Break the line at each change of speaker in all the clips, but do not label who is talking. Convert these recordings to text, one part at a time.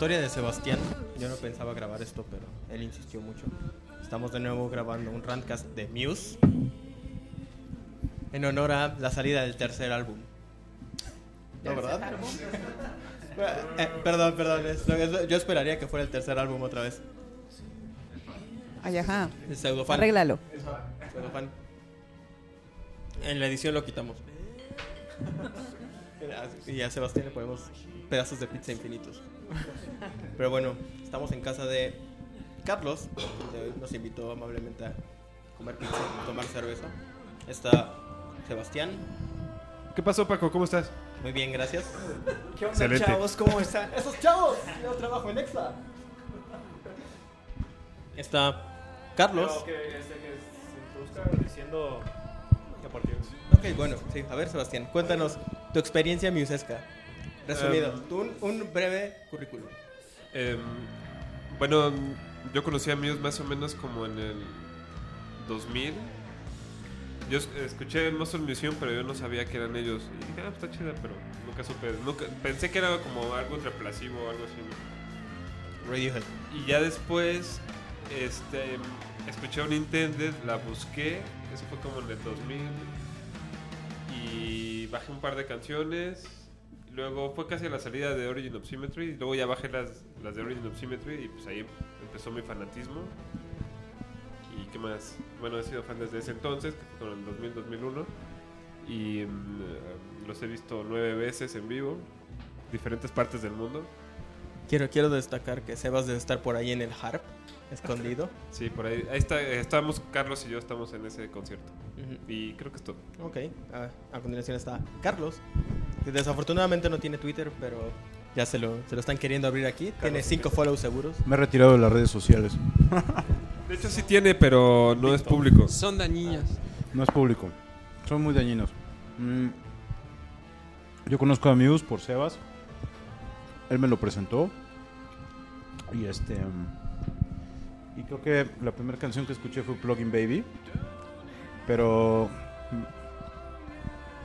Convocatoria de Sebastián. Yo no pensaba grabar esto, pero él insistió mucho. Estamos de nuevo grabando un rantcast de Muse en honor a la salida del tercer álbum. ¿No, verdad? Eh, perdón, perdón. es es yo esperaría que fuera el tercer álbum otra vez.
Ay, ajá.
El pseudofan.
Arréglalo.
Pseudofan. En la edición lo quitamos. Y a Sebastián le ponemos pedazos de pizza infinitos. Pero bueno, estamos en casa de Carlos, que nos invitó amablemente a comer pizza y tomar cerveza. Está Sebastián.
¿Qué pasó, Paco? ¿Cómo estás?
Muy bien, gracias.
¿Qué onda,
Excelente.
chavos? ¿Cómo están?
¡Esos chavos! Yo trabajo en Exa. Está Carlos.
Pero que, este, que se introduzca diciendo que a partir
Ok, bueno, sí. A ver, Sebastián, cuéntanos tu experiencia musesca. Resumido, tú un, un breve currículum.
Em, bueno, yo conocí a Muse más o menos como en el 2000. Yo es- escuché Monster Museum, pero yo no sabía que eran ellos. Y dije, ah, está chida, pero nunca supe. Nunca, pensé que era como algo reemplazivo o algo así.
Radiohead.
Y ya después, este, escuché un Intended, la busqué, eso fue como en el 2000, y bajé un par de canciones, luego fue casi a la salida de Origin of Symmetry, y luego ya bajé las, las de Origin of Symmetry, y pues ahí empezó mi fanatismo. ¿Y qué más? Bueno, he sido fan desde ese entonces, que fue con el 2000-2001, y mm, los he visto nueve veces en vivo, diferentes partes del mundo.
Quiero, quiero destacar que Sebas debe estar por ahí en el harp, escondido.
Sí, por ahí. Ahí está, estamos, Carlos y yo estamos en ese concierto.
Ujú.
Y creo que es todo.
Ok, a, a continuación está Carlos, desafortunadamente no tiene Twitter, pero ya se lo, se lo están queriendo abrir aquí. tiene cinco follows seguros.
Me he retirado de las redes sociales.
De hecho sí tiene, pero no es público.
Son dañinas.
No es público. Son muy dañinos. Mm, Yo conozco a Muse por Sebas. Él me lo presentó. Y este. mm, Y creo que la primera canción que escuché fue Plugin Baby. Pero.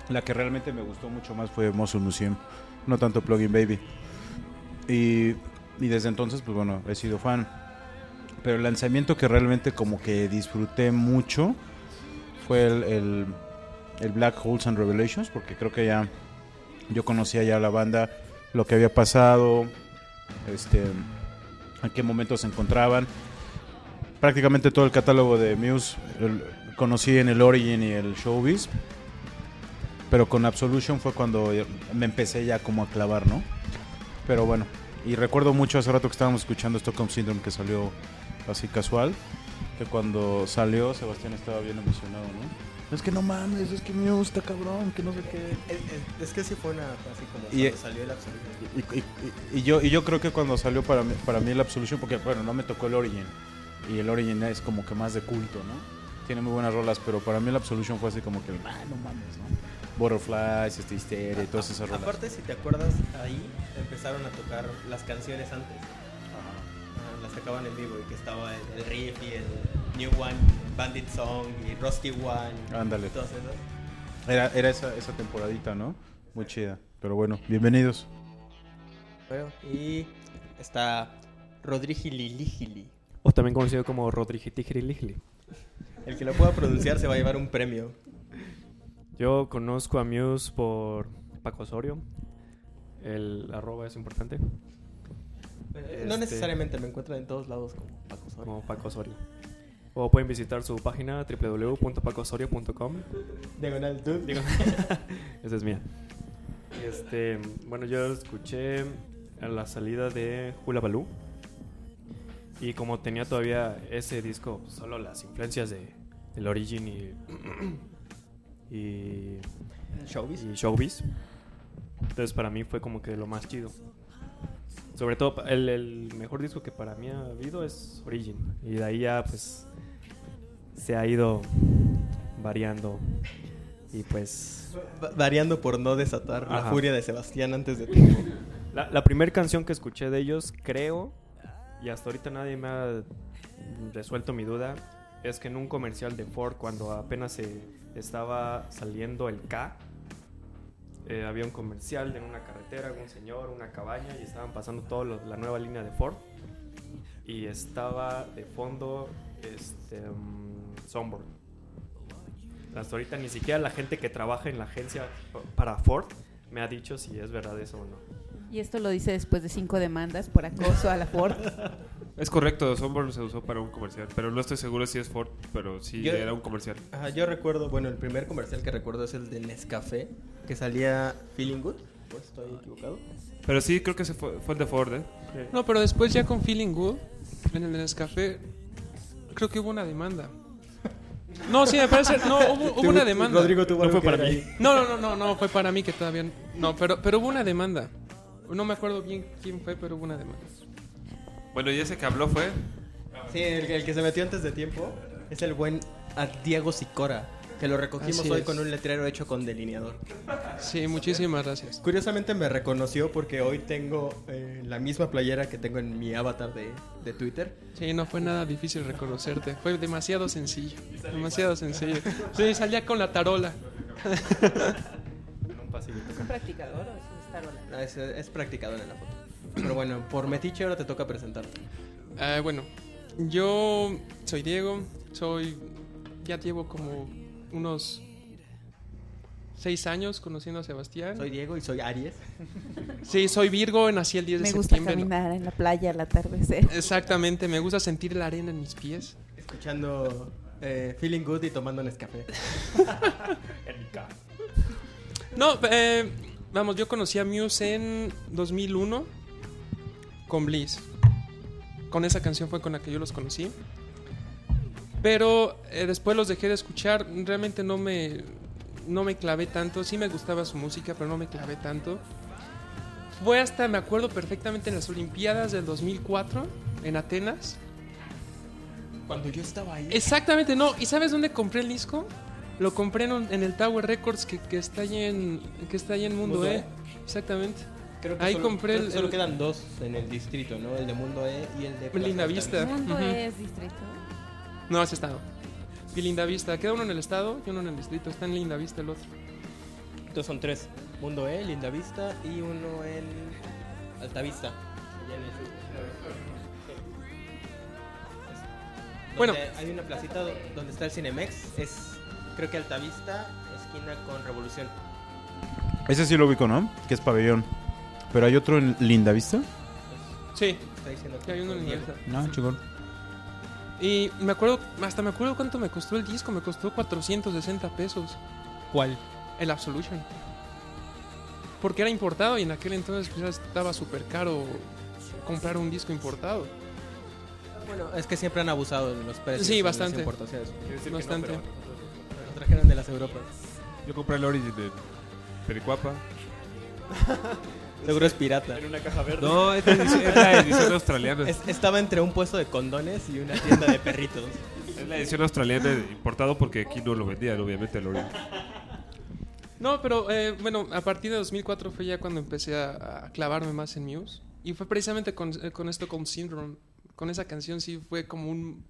La que realmente me gustó mucho más fue Muscle Museum. No tanto Plugin Baby. Y, y desde entonces, pues bueno, he sido fan. Pero el lanzamiento que realmente como que disfruté mucho fue el, el, Black Holes and Revelations, porque creo que ya yo conocía ya la banda, lo que había pasado, este, en qué momentos se encontraban. Prácticamente todo el catálogo de Muse conocí en el Origin y el Showbiz, pero con Absolution fue cuando me empecé ya como a clavar, ¿no? Pero bueno, y recuerdo mucho hace rato que estábamos escuchando Stockholm Syndrome que salió así casual, que cuando salió Sebastián estaba bien emocionado, ¿no? Es que no mames, es que me gusta cabrón, que no sé qué.
Es, es- es que sí fue una así como
Y-
cuando salió el.
Y, y- y yo, y yo creo que cuando salió para mí, para mí el Absolution, porque bueno, no me tocó el Origin, y el Origin es como que más de culto, ¿no? Tiene muy buenas rolas, pero para mí el Absolution fue así como que, ah, no mames, ¿no? Butterflies, este Hysteria y todas esas rolas.
Aparte, si te acuerdas, ahí empezaron a tocar las canciones antes. Ah, las sacaban en vivo y que estaba el, el riff y el New One, Bandit Song y Rusty One.
Ándale.
Todas esas.
Era, era esa, esa temporadita, ¿no? Muy chida. Pero bueno, bienvenidos.
Bueno, y está Rodrigo Liligili.
O también conocido como Rodriguitijirilihili.
El que lo pueda pronunciar se va a llevar un premio.
Yo conozco a Muse por
Paco Osorio. El arroba es importante,
Eh, No
Este-
necesariamente me encuentran en todos lados como Paco Osorio.
como Paco Osorio. O pueden visitar su página www.pacosorio.com.
Diagonal dude.
Esa es mía. Este, bueno, yo escuché a la salida de Hula Baloo. Y como tenía todavía ese disco, solo las influencias de, del Origin y, y,
Showbiz.
y Showbiz. Entonces para mí fue como que lo más chido. Sobre todo, el, el mejor disco que para mí ha habido es Origin. Y de ahí ya pues se ha ido variando. Y pues
Va- Variando por no desatar la furia de Sebastián antes de tiempo.
La, la primera canción que escuché de ellos, creo, y hasta ahorita nadie me ha resuelto mi duda, es que en un comercial de Ford, cuando apenas se estaba saliendo el K, eh, había un comercial en una carretera, un señor, una cabaña, y estaban pasando toda la nueva línea de Ford. Y estaba de fondo este, mm, Sunburn. Hasta ahorita ni siquiera la gente que trabaja en la agencia pa- para Ford me ha dicho si es verdad eso o no.
Y esto lo dice después de cinco demandas por acoso a la Ford.
Es correcto, Sunburn se usó para un comercial, pero no estoy seguro si es Ford, pero sí
Yo-
era un comercial.
Ajá, yo recuerdo, bueno, el primer comercial que recuerdo es el de Nescafé, que salía Feeling Good. Pues estoy equivocado.
Pero sí, creo que se fue, fue el de Ford, ¿eh?
No, pero después ya con Feeling Good, en el Nescafé, creo que hubo una demanda. No, sí, me parece. No, hubo, hubo una demanda.
Rodrigo tuvo
No fue
que
para mí.
No, no, no, no, no, fue para mí que todavía. No, pero, pero hubo una demanda. No me acuerdo bien quién fue, pero hubo una demanda.
Bueno, y ese que habló fue.
Sí, el, el que se metió antes de tiempo es el buen Diego Sicora, que lo recogimos
Así
hoy
es.
con un letrero hecho con delineador.
Sí, muchísimas gracias.
Curiosamente me reconoció porque hoy tengo eh, la misma playera que tengo en mi avatar de, de Twitter.
Sí, no fue nada difícil reconocerte. Fue demasiado sencillo. Demasiado sencillo. Sí, salía con la tarola.
¿Es un practicador o es un starola?
Ah, Es, es practicador en la foto. Pero bueno, por metiche ahora te toca presentarte.
Ah, bueno, yo soy Diego. Soy. Ya llevo como unos seis años conociendo a Sebastián.
Soy Diego y soy Aries.
Sí, soy Virgo, nací el 10 de
Me gusta
septiembre.
caminar en la playa al atardecer.
Exactamente, me gusta sentir la arena en mis pies.
Escuchando eh, Feeling Good y tomando Nescafé.
No, eh, vamos, yo conocí a Muse en 2001 con Bliss. Con esa canción fue con la que yo los conocí. Pero eh, después los dejé de escuchar. Realmente no me, no me clavé tanto. Sí me gustaba su música, pero no me clavé tanto. Fue hasta, me acuerdo perfectamente, en las Olimpiadas del 2004 en Atenas.
Cuando yo estaba ahí.
Exactamente, no. ¿Y sabes dónde compré el disco? Lo compré en, el Tower Records que, que está allí en, que está allí en Mundo,
Mundo
E.
E.
Exactamente.
Creo
ahí
solo,
compré
creo
el-
que solo
el-
quedan dos en el distrito, ¿no? El de Mundo E y el de Plaza
Linda. Vista.
¿El mundo
Ujú.
es distrito?
No, es estado. Y Linda Vista. Queda uno en el estado y uno en el distrito. Está en Linda Vista el otro.
Entonces son tres. Mundo E, Linda Vista y uno en Altavista. allá en el sur.
Bueno.
Hay una placita do- donde está el Cinemex. Es, creo que Altavista, esquina con Revolución.
Ese sí lo ubico, ¿no? Que es pabellón. Pero hay otro en Linda Vista.
Sí,
Está diciendo
que hay uno en Linda. Vista.
No, chingón.
Y me acuerdo, hasta me acuerdo cuánto me costó el disco. Me costó 460 pesos.
¿Cuál?
El Absolution. Porque era importado y en aquel entonces pues, ya estaba súper caro comprar un disco importado.
Bueno, es que siempre han abusado de los precios.
Sí,
en las
bastante. Bastante.
Lo trajeron de las Europas.
Yo compré el Origin en Pericuapa.
Seguro es pirata.
En una caja verde.
No, es la edición, es la edición australiana.
Es- estaba entre un puesto de condones y una tienda de perritos.
Es la edición australiana importado porque aquí no lo vendían, obviamente, Origin.
No, pero eh, bueno, a partir de 2004 fue ya cuando empecé a, a clavarme más en Muse. Y fue precisamente con, eh, con esto, con Syndrome. Con esa canción sí fue como un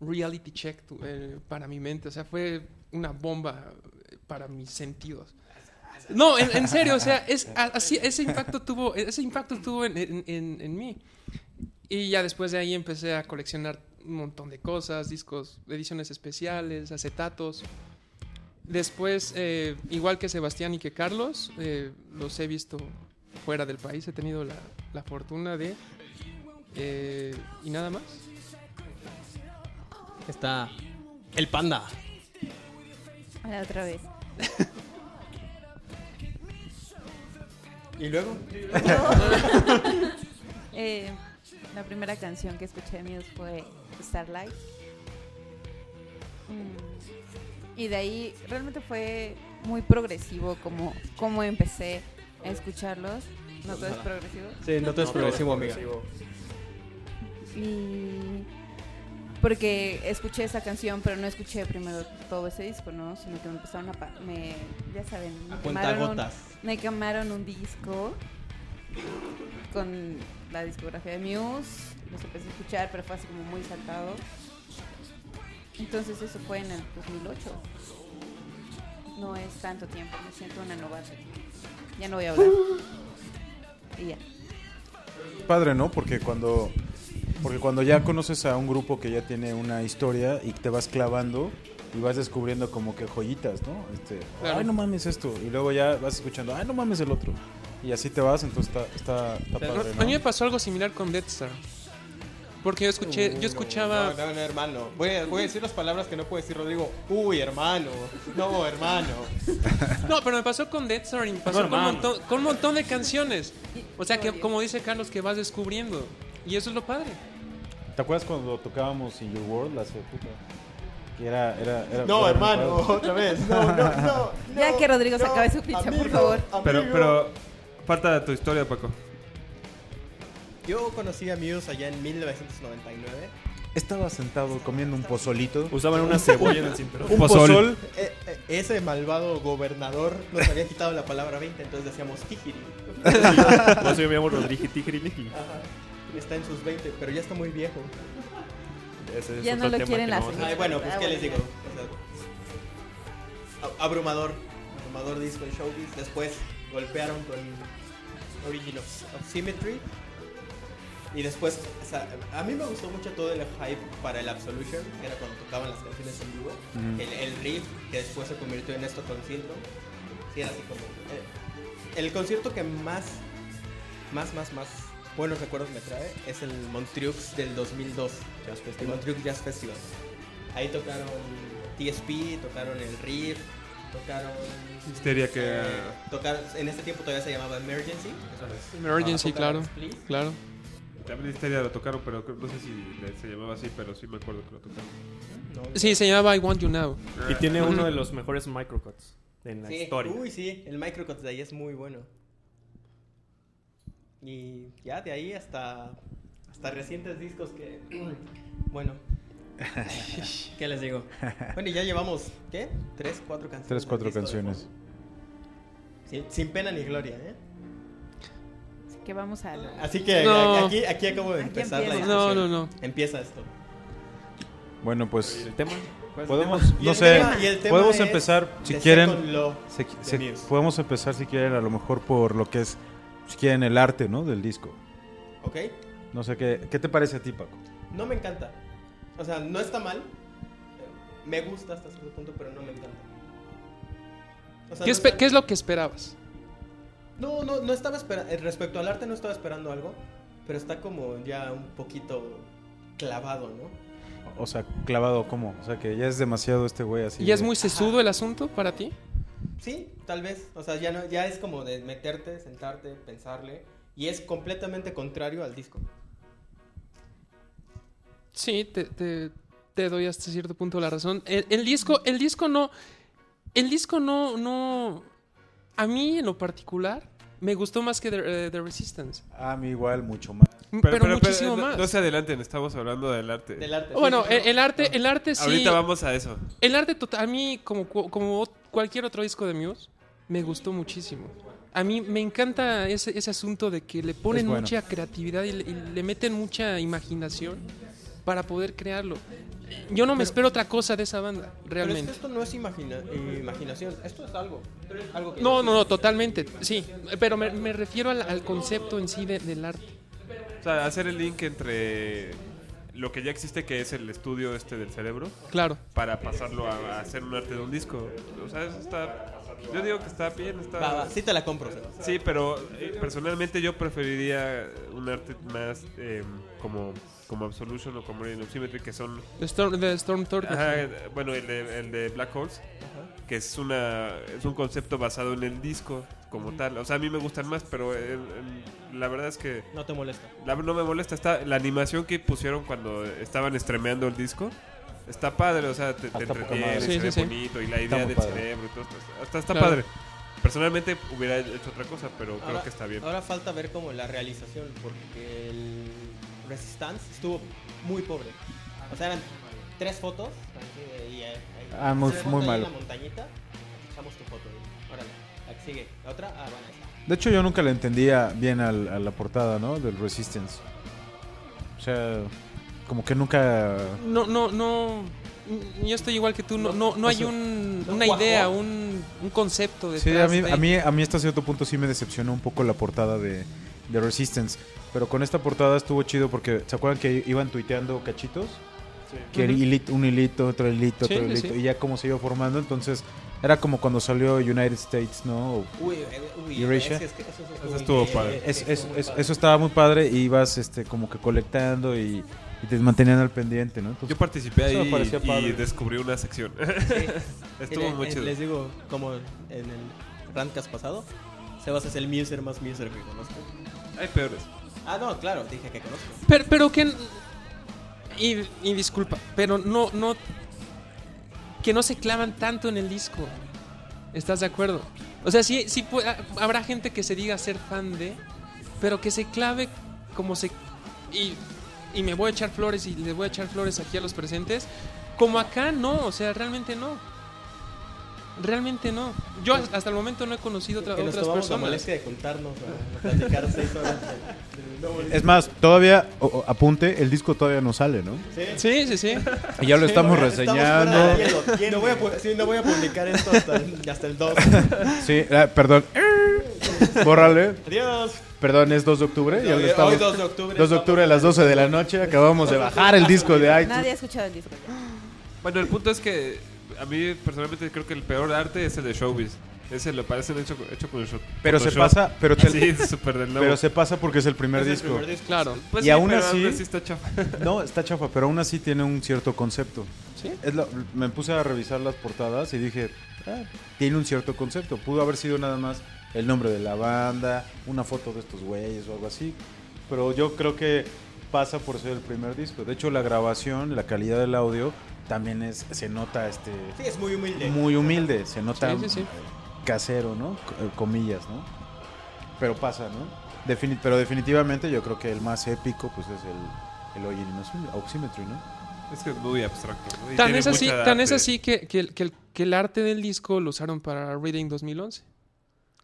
reality check tu- eh, para mi mente. O sea, fue una bomba para mis sentidos. No, en, en serio, o sea, es, así, ese impacto tuvo, ese impacto tuvo en, en- en- en mí. Y ya después de ahí empecé a coleccionar un montón de cosas, discos, ediciones especiales, acetatos. Después, eh, igual que Sebastián y que Carlos, eh, los he visto fuera del país. He tenido la, la fortuna de... eh, y nada más.
Está el panda.
Ahora otra vez.
Y luego,
Eh, la primera canción que escuché de Muse fue Starlight. Mm, Y de ahí realmente fue muy progresivo como, como empecé a escucharlos. No todo es progresivo.
sí, no te es progresivo, amiga.
Y porque escuché esa canción, pero no escuché primero todo ese disco, ¿no? Sino que me empezaron a... pa- Me, ya saben, me
A
quemaron, un, me quemaron un disco con la discografía de Muse. Los empecé a escuchar, pero fue así como muy saltado. Entonces eso fue en el 2008. No es tanto tiempo, me siento una novata. Ya no voy a hablar. Y ya.
Padre, ¿no? Porque cuando, porque cuando ya conoces a un grupo que ya tiene una historia y te vas clavando y vas descubriendo como que joyitas, ¿no? Este,
Claro.
ay, no mames esto. Y luego ya vas escuchando, ay, no mames el otro. Y así te vas, entonces está, está, está
Pero
padre,
A mí me pasó algo similar con Death Star. Porque yo escuché, yo escuchaba...
No, no, no, hermano. Voy a, voy a decir las palabras que no puede decir Rodrigo. Uy, hermano. No, hermano.
No, pero me pasó con Death Star y me pasó
No,
con, un montón, con un montón de canciones. O sea, que como dice Carlos, que vas descubriendo. Y eso es lo padre.
¿Te acuerdas cuando tocábamos In Your World hace puta? Que era, era, era
No, hermano. Otra vez. No, no, no.
Ya
no,
que Rodrigo se acabe su pizza, por
amigo,
favor.
Pero,
amigo.
pero falta tu historia, Paco.
Yo conocí a Muse allá en 1999.
Estaba sentado comiendo un pozolito.
Usaban una cebolla en el cinturón.
Un
pozol.
pozol.
Eh, eh, ese malvado gobernador nos había quitado la palabra 20, entonces decíamos Tijiri.
Por eso yo me llamo Rodríguez Tigriligi.
Está en sus 20, pero ya está muy viejo.
Ese es
Ya
otro
no lo
tema
quieren
que
las.
Ay, bueno, pues
Ah,
qué
bueno,
les digo. O sea, a- abrumador. Abrumador disco en Showbiz. Después golpearon con Origin of, of Symmetry. Y después, o sea, a mí me gustó mucho todo el hype para el Absolution, que era cuando tocaban las canciones en vivo. El, el riff, que después se convirtió en esto con Syndrome. Sí, era así como. eh, el concierto que más, más, más, más buenos recuerdos me trae es el Montreux del 2002. El Montreux Jazz Festival. Ahí tocaron TSP, tocaron el riff, tocaron.
Histeria que-
eh, tocaron, en este tiempo todavía se llamaba Emergency. eso es.
Emergency,
Ah,
claro.
Split.
Claro.
También Histeria lo tocaron, pero no sé si se llamaba así, pero sí me acuerdo que lo tocaron.
No,
Sí, se llamaba I Want You Now.
Y tiene uno de los mejores microcuts en la
Sí,
historia.
Uy, sí, el microcut de ahí es muy bueno. Y ya de ahí hasta, hasta recientes discos que. Bueno. ¿Qué les digo? Bueno, y ya llevamos, ¿qué? ¿Tres, cuatro canciones?
Tres, cuatro canciones.
Sin, sin pena ni gloria, ¿eh?
Así que vamos a... lo-
Así que
No.
aquí, aquí acabo de
Aquí
empezar la discusión.
No, no, no.
Empieza esto.
Bueno,
¿Y
pues
el tema?
podemos,
Y
no
el
sé,
tema- y el tema
podemos empezar, si
The
quieren, se- se- podemos empezar si quieren a lo mejor por lo que es, si quieren el arte, ¿no? Del disco.
¿Ok?
No sé qué, ¿qué te parece a ti, Paco?
No me encanta. O sea, no está mal. Me gusta hasta cierto punto, pero no me encanta. O sea,
¿Qué,
no,
qué es lo que esperabas?
no, no, no estaba esperando. Respecto al arte, no estaba esperando algo. Pero está como ya un poquito clavado, ¿no?
O sea, clavado, ¿cómo? O sea, que ya es demasiado este güey así.
¿Y ya es muy sesudo el asunto para ti?
Sí, tal vez. O sea, ya, no, ya es como de meterte, sentarte, pensarle. Y es completamente contrario al disco.
Sí, te, te- te doy hasta cierto punto la razón. El, el disco, el disco no. El disco no, no. A mí en lo particular, me gustó más que The, eh, The Resistance.
A mí igual, mucho más.
Pero, muchísimo
no,
más.
No se adelanten, estamos hablando del arte.
Del arte.
bueno,
sí,
el, el arte, el arte sí.
Ahorita vamos a eso.
El arte total, a mí, como, como cualquier otro disco de Muse, me gustó muchísimo. A mí me encanta ese, ese asunto de que le ponen
bueno.
mucha creatividad y le, y le meten mucha imaginación para poder crearlo. Yo no me espero otra cosa de esa banda,
Pero es que
realmente.
esto no es imagina- imaginación. Esto es algo. algo que
No, no, no, totalmente, sí. Pero me, me refiero al, al concepto en sí de- del arte.
O sea, hacer el link entre lo que ya existe que es el estudio este del cerebro
Claro.
para pasarlo a, a hacer un arte de un disco. O sea, eso está... Yo digo que está bien, está...
Va, va, sí te la compro.
Sí, pero eh, personalmente yo preferiría un arte más eh, como, como Absolution o como Radiant Symmetry, que son...
De Storm, de Storm Thor-
Ajá, bueno, el de, el de Black Holes, que es una es un concepto basado en el disco como tal. O sea, a mí me gustan más, pero el- el- la verdad es que
No te molesta.
la- no me molesta. Está, la animación que pusieron cuando estaban estremeando el disco está padre, o sea, te, te entretiene,
madre.
se
Sí,
ve
sí, sí.
bonito y la idea del
padre.
cerebro y todo esto. Hasta está
Claro.
padre. Personalmente hubiera hecho otra cosa, pero creo
Ahora-
que está bien.
Ahora falta ver como la realización, porque el Resistance estuvo muy pobre. O sea, eran tres fotos. y, eh,
Ah, muy- muy
ahí en
malo.
la montañita, echamos tu foto. Órale, la que sigue. ¿La otra? Ah, bueno.
De hecho, yo nunca le entendía bien al- a la portada, ¿no? Del Resistance. O sea, como que nunca...
No, no, no. Yo estoy igual que tú. No, no, no hay un, una idea, un, un concepto
Sí,
detrás
a mí,
de-
a, mí, a mí hasta cierto punto sí me decepcionó un poco la portada de, de Resistance. Pero con esta portada estuvo chido porque, ¿se acuerdan que iban tuiteando cachitos? Que
Ujú.
hilito- un hilito, otro hilito,
Sí,
otro
sí,
hilito.
sí.
Y ya como se iba formando, entonces era como cuando salió United States, ¿no?
Uy, uy,
Eurasia.
es que- eso, eso
Eso estuvo.
Es-
sí,
es-
padre.
eso estaba muy padre y ibas este, como que colectando y, y te mantenían al pendiente, ¿no? Entonces,
Yo participé ahí y descubrí una sección.
Sí.
Estuvo muy chido.
Les digo, como en el Randcast pasado, Sebas es el muser más muser que conozco.
Hay peores.
Ah, no, claro, dije que conozco.
Pero, pero que. Y, y disculpa, pero no, no. Que no se clavan tanto en el disco. ¿Estás de acuerdo? O sea, sí, sí habrá gente que se diga ser fan de, pero que se clave como se. Y, y me voy a echar flores y les voy a echar flores aquí a los presentes. Como acá, no, o sea, realmente no. Realmente no. Yo hasta el momento no he conocido otra-
que nos
otras
tomamos la
personas.
molestia de juntarnos a, a platicar seis horas nuevo disco.
es más, todavía, o- o, apunte, el disco todavía no sale, ¿no?
Sí, sí, sí.
Y ya lo estamos
Estamos
reseñando.
de hielo. No voy, a, sí, no voy a publicar esto hasta, el- hasta el 2.
Sí, ah, perdón. Bórrale.
Adiós.
Perdón, es 2 de octubre. Ya lo
Hoy,
estamos.
hoy 2 de octubre.
2 de octubre a las 12 de la noche. Acabamos de bajar el disco de iTunes.
Nadie ha escuchado el disco. ya.
Bueno, el punto es que a mí personalmente creo que el peor arte es el de Showbiz. Ese lo parece hecho, hecho con el show.
Pero se pasa, pero, te-
Sí, súper del nuevo.
pero se pasa porque es el primer
Es el
disco.
primer disco.
Claro.
Pues
y
sí,
aún
pero
así-
está chafa.
No, está chafa, pero aún así tiene un cierto concepto.
Sí.
Es lo- me puse a revisar las portadas y dije, "Ah, tiene un cierto concepto. Pudo haber sido nada más el nombre de la banda, una foto de estos güeyes o algo así. Pero yo creo que pasa por ser el primer disco. De hecho, la grabación, la calidad del audio, también es se nota este
Sí, es muy humilde.
muy humilde, se nota
Sí, sí, sí.
casero, ¿no? Eh, Comillas, ¿no? Pero pasa, ¿no? Defini- pero definitivamente yo creo que el más épico pues es el, el Oximetry, ¿no?
Es que es muy abstracto. ¿no? Y
Tan
tiene
es así,
mucha
tan es
arte.
así que, que, el- que el, que el arte del disco lo usaron para Reading 2011.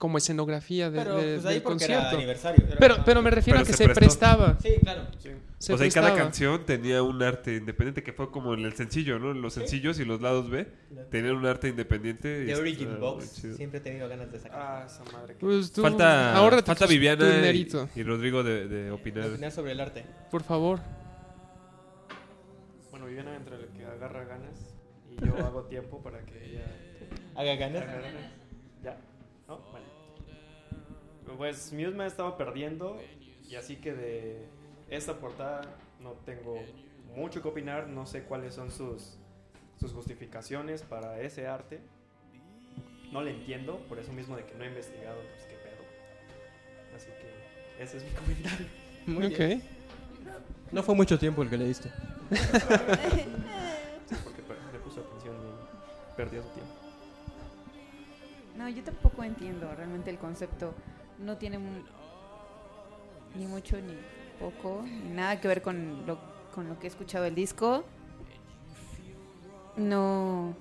Como escenografía de-
Pero
de-
pues ahí
del
era
concierto.
aniversario. Era-
Pero, pero me refiero
Pero
a que
se
se, prestaba.
Sí, claro.
se
o sea, y cada canción tenía un arte independiente que fue como en el sencillo, ¿no? Los sencillos y los lados B tenían un arte independiente.
The Origin Box. Siempre he tenido ganas de sacar.
Ah, esa madre. que-
Pues tú,
Falta,
ahórrate
falta Viviana y,
dinerito,
y Rodrigo de, de opinar.
Opinar sobre el arte.
por favor.
Bueno, Viviana entre el que agarra ganas y yo hago tiempo para que ella
Haga ganas.
agarre ganas. Ya. Pues Muse me ha estado perdiendo y así que de esta portada no tengo mucho que opinar, no sé cuáles son sus, sus justificaciones para ese arte. No le entiendo, por eso mismo de que no he investigado, pues qué pedo. Así que ese es mi comentario.
Muy bien. No fue mucho tiempo el que le diste.
Porque le puso atención y perdió su tiempo.
No, yo tampoco entiendo realmente el concepto. No tiene ni mucho ni poco, ni nada que ver con lo, con lo que he escuchado el disco. No,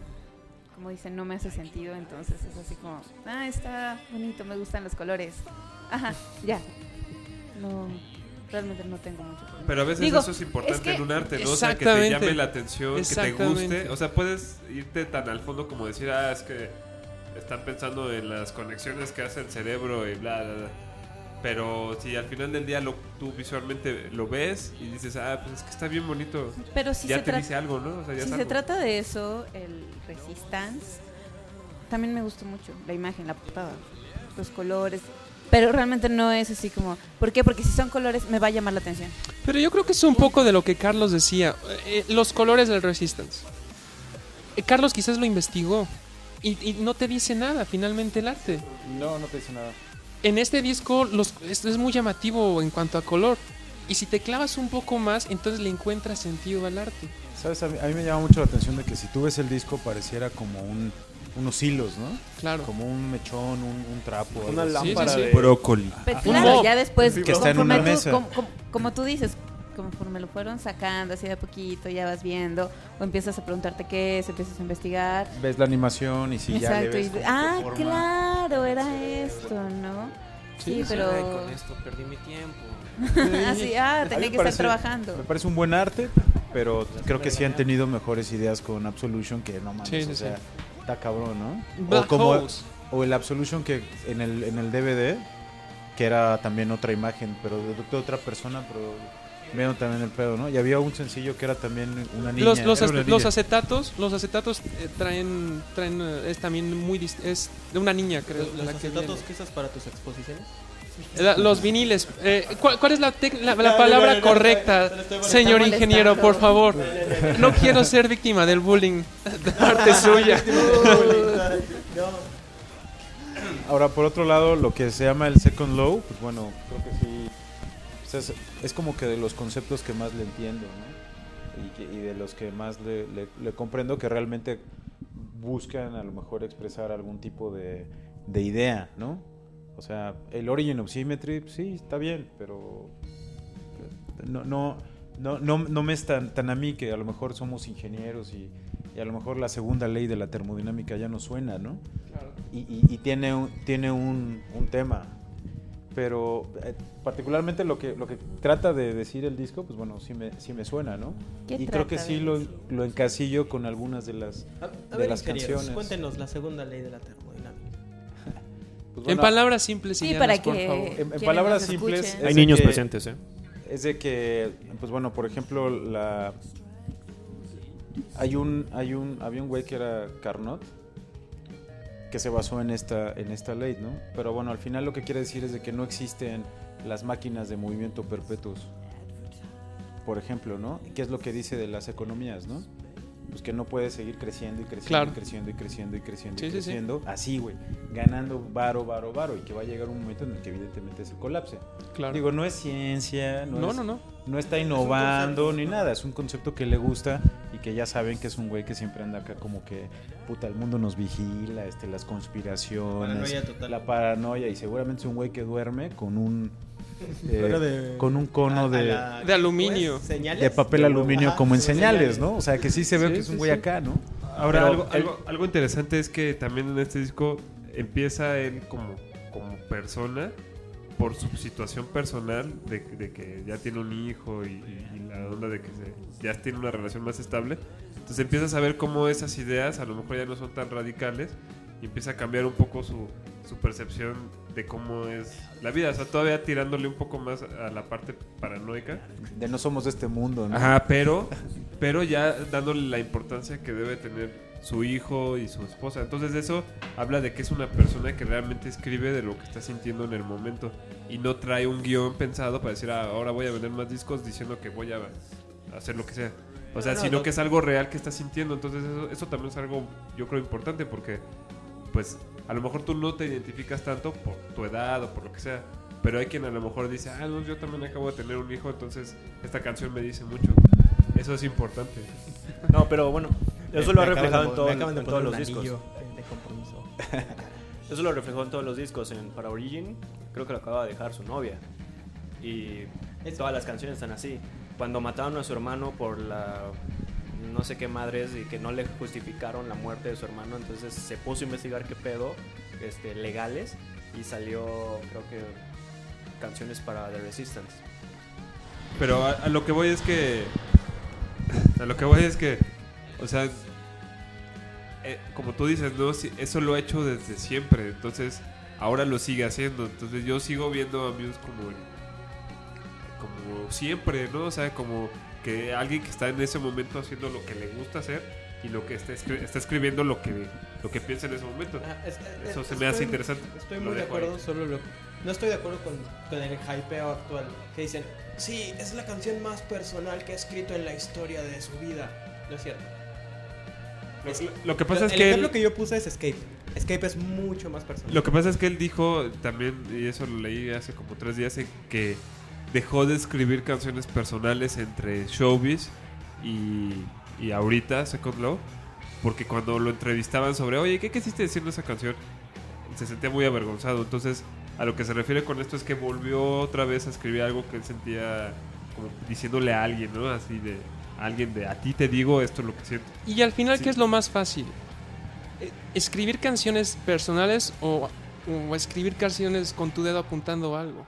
como dicen, no me hace sentido, entonces es así como, ah, está bonito, me gustan los colores. Ajá, ya. No, realmente no tengo mucho problema.
Pero a veces
Digo,
eso es importante
es que-
en un arte, ¿no? O sea, que te llame la atención, que te guste. O sea, puedes irte tan al fondo como decir, ah, es que están pensando en las conexiones que hace el cerebro y bla, bla, bla. Pero si al final del día lo, tú visualmente lo ves y dices, ah, pues es que está bien bonito.
Pero si
ya
se
te dice algo, ¿no? O sea, ya
Si se trata de eso, el Resistance, también me gustó mucho la imagen, la portada, los colores. Pero realmente no es así como... ¿Por qué? Porque si son colores me va a llamar la atención.
Pero yo creo que es un poco de lo que Carlos decía. eh, los colores del Resistance. Eh, Carlos quizás lo investigó. Y, y no te dice nada finalmente el arte.
No, no te dice nada.
En este disco los, es, es muy llamativo en cuanto a color. Y si te clavas un poco más, entonces le encuentras sentido al arte.
¿Sabes? A mí, a mí me llama mucho la atención de que si tú ves el disco pareciera como un, unos hilos, ¿no?
Claro.
Como un mechón, un, un trapo.
Una
algo
lámpara
sí.
de...
Brócoli.
Pero claro, ya después,
Que está en una
tú-
mesa.
como, como- como tú dices, conforme lo fueron sacando así de a poquito, ya vas viendo, o empiezas a preguntarte qué es, empiezas a investigar.
Ves la animación y si ya le
Exacto.
ves
y- ah,
forma.
claro, era esto, ¿no? Sí, pero...
esto perdí mi tiempo.
así, ah,
A mí
tenía que
parece-
estar trabajando.
Me parece un buen arte, pero creo que sí han tenido mejores ideas con Absolution que no mames,
Sí, sí,
o sea, está cabrón, ¿no?
Black
o como
Holes.
o el Absolution que en el en el DVD que era también otra imagen, pero de, de otra persona, pero veo también el pedo, ¿no? Y había un sencillo que era también una niña.
Los, los,
una
ace- los
niña.
acetatos, los acetatos eh, traen, traen eh, es también muy es de una niña creo.
Los, los
la que
acetatos que usas para tus exposiciones.
La- los viniles. eh, ¿cuál, cuál es la, tec- la, la
no,
palabra
no, no,
correcta, señor ingeniero, por favor? No quiero ser víctima del bullying de parte suya.
Ahora, por otro lado, lo que se llama el second low, pues bueno, creo que sí. O sea, es, es como que de los conceptos que más le entiendo, ¿no? Y, y de los que más le, le- le comprendo que realmente buscan a lo mejor expresar algún tipo de, de idea, ¿no? O sea, el Origin of Symmetry, sí, está bien, pero no, no, no, no, no me es tan, tan a mí que a lo mejor somos ingenieros y, y a lo mejor la segunda ley de la termodinámica ya no suena, ¿no? y, y- y tiene un, tiene un, un tema. Pero eh, particularmente lo que, lo que trata de decir el disco, pues bueno, sí me, sí me suena, ¿no?
¿Qué
Y creo que sí lo, lo encasillo con algunas de las,
A, a
de
ver,
las canciones.
cuéntenos la segunda ley de la termodinámica.
Pues
En palabras simples y
Sí,
llanas,
para
por
que
favor.
En- palabras simples,
Hay niños
que-
presentes, ¿eh?
es de que, pues bueno, por ejemplo, la hay un, hay un, había un güey que era Carnot que se basó en esta, en esta ley, ¿no? Pero bueno, al final lo que quiere decir es de que no existen las máquinas de movimiento perpetuos. Por ejemplo, ¿no? ¿Qué es lo que dice de las economías, no? Pues que no puedes seguir creciendo y creciendo
Claro.
y creciendo y creciendo y creciendo
Sí,
y
sí, sí.
creciendo así, güey, ganando varo, varo, varo y que va a llegar un momento en el que evidentemente se colapse.
Claro.
Digo, no es ciencia, no,
no,
es-
no, no.
No está innovando ni nada, es un concepto que le gusta y que ya saben que es un güey que siempre anda acá como que, puta, el mundo nos vigila, este, las conspiraciones,
Paranoia total.
la paranoia y seguramente es un güey que duerme con un eh,
de-
con un cono
a- a
de,
la-
De aluminio.
de papel aluminio
Ajá,
como en señales, ¿no? O sea, que sí se ve
Sí,
que es un güey
sí.
acá, ¿no?
Ahora, algo,
el-
algo, algo interesante es que también en este disco empieza él como, como persona por su situación personal de, de que ya tiene un hijo y, y- la onda de que se- ya tiene una relación más estable. Entonces empiezas a ver cómo esas ideas a lo mejor ya no son tan radicales y empieza a cambiar un poco su, su percepción de cómo es la vida. O sea, todavía tirándole un poco más a la parte paranoica.
De no somos de este mundo, ¿no?
Ajá, pero, pero ya dándole la importancia que debe tener su hijo y su esposa. Entonces eso habla de que es una persona que realmente escribe de lo que está sintiendo en el momento y no trae un guion pensado para decir, "Ah, ahora voy a vender más discos diciendo que voy a hacer lo que sea. O sea,
No, no,
sino
no.
que es algo real que está sintiendo. Entonces eso, eso también es algo, yo creo, importante porque, pues, a lo mejor tú no te identificas tanto por tu edad o por lo que sea. Pero hay quien a lo mejor dice, ah, no, yo también acabo de tener un hijo, entonces esta canción me dice mucho. Eso es importante.
No, pero bueno, eso lo ha reflejado en, todo- todos los discos.
de compromiso.
Eso lo reflejó en todos los discos. En, para Origin, creo que lo acaba de dejar su novia. Y todas las canciones están así. Cuando mataron a su hermano por la no sé qué madres y que no le justificaron la muerte de su hermano, entonces se puso a investigar qué pedo este, legales y salió, creo que, canciones para The Resistance.
Pero a, a lo que voy es que. A lo que voy es que. O sea. eh, como tú dices, ¿no? Eso lo ha hecho desde siempre. Entonces. ahora lo sigue haciendo. Entonces yo sigo viendo a Muse como, como siempre, ¿no? O sea, como que alguien que está en ese momento haciendo lo que le gusta hacer y lo que está, escri- está escribiendo lo que, lo que piensa en ese momento.
Ah, es-
Eso
es-
se me hace interesante.
Estoy muy de
ahí.
acuerdo, solo lo, no estoy de acuerdo con, con el hypeo actual. Que dicen, sí, es la canción más personal que ha escrito en la historia de su vida. No es cierto.
Lo, lo que pasa es
el
que
ejemplo
él,
que yo puse es Escape. Escape es mucho más personal.
lo que pasa es que él dijo también, y eso lo leí hace como tres días, en que dejó de escribir canciones personales entre Showbiz y, y ahorita, Second Law, porque cuando lo entrevistaban sobre, oye, ¿qué quisiste decir en esa canción? Se sentía muy avergonzado. Entonces, a lo que se refiere con esto es que volvió otra vez a escribir algo que él sentía como diciéndole a alguien, ¿no? Así de, alguien de, a ti te digo, esto es lo que siento.
Y al final,
Sí.
¿qué es lo más fácil? Eh, ¿Escribir canciones personales o, o escribir canciones con tu dedo apuntando algo?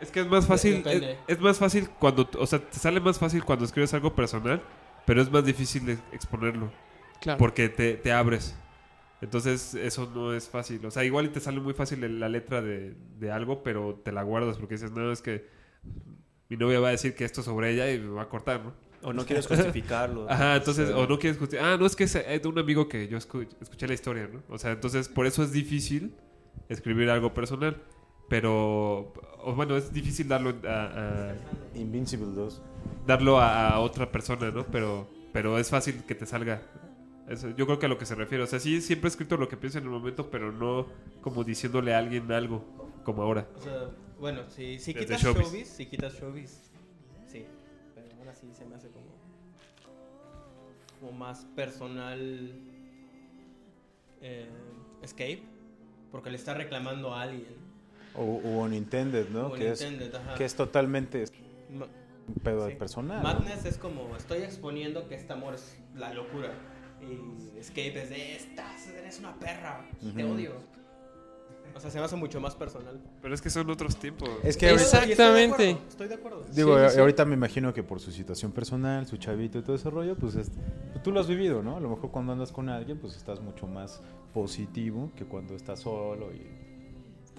Es que es más fácil, es, más fácil cuando, o sea, te sale más fácil cuando escribes algo personal, pero es más difícil de exponerlo,
Claro.
porque te, te abres. Entonces eso no es fácil. O sea, igual y te sale muy fácil la letra de, de algo, pero te la guardas porque dices, no, es que mi novia va a decir que esto es sobre ella y me va a cortar, ¿no?
O no quieres justificarlo.
Ajá, entonces,
Sí.
o no quieres justificar. Ah, no, es que es es de un amigo que yo escu- escuché la historia, ¿no? O sea, entonces por eso es difícil escribir algo personal. Pero, o bueno, es difícil darlo a- a,
Invincible 2.
darlo a, a otra persona, ¿no? Pero, pero es fácil que te salga. Eso, yo creo que a lo que se refiere. O sea, sí, siempre he escrito lo que pienso en el momento, pero no como diciéndole a alguien algo, como ahora.
O sea, bueno, si, si
Desde
quitas
Showbiz.
showbiz. si quitas showbiz, sí. Pero aún así se me hace como, como más personal eh, Escape, porque le está reclamando a alguien.
O, o Unintended, ¿no?
O
que, es,
Unintended, ajá.
que es totalmente
Ma-
un pedo
sí.
personal. ¿no?
Madness es como, estoy exponiendo que este amor es la locura. Y Escape es de, estás, eres una perra, te odio. O sea, se me hace mucho más personal.
Pero es que son otros tiempos.
Es que
Exacto.
ahorita-
Y estoy de
Exactamente.
acuerdo, Estoy de acuerdo.
Digo,
Sí,
a-
sí, sí.
ahorita me imagino que por su situación personal, su chavito y todo ese rollo, pues, es- pues tú lo has vivido, ¿no? A lo mejor cuando andas con alguien, pues estás mucho más positivo que cuando estás solo y,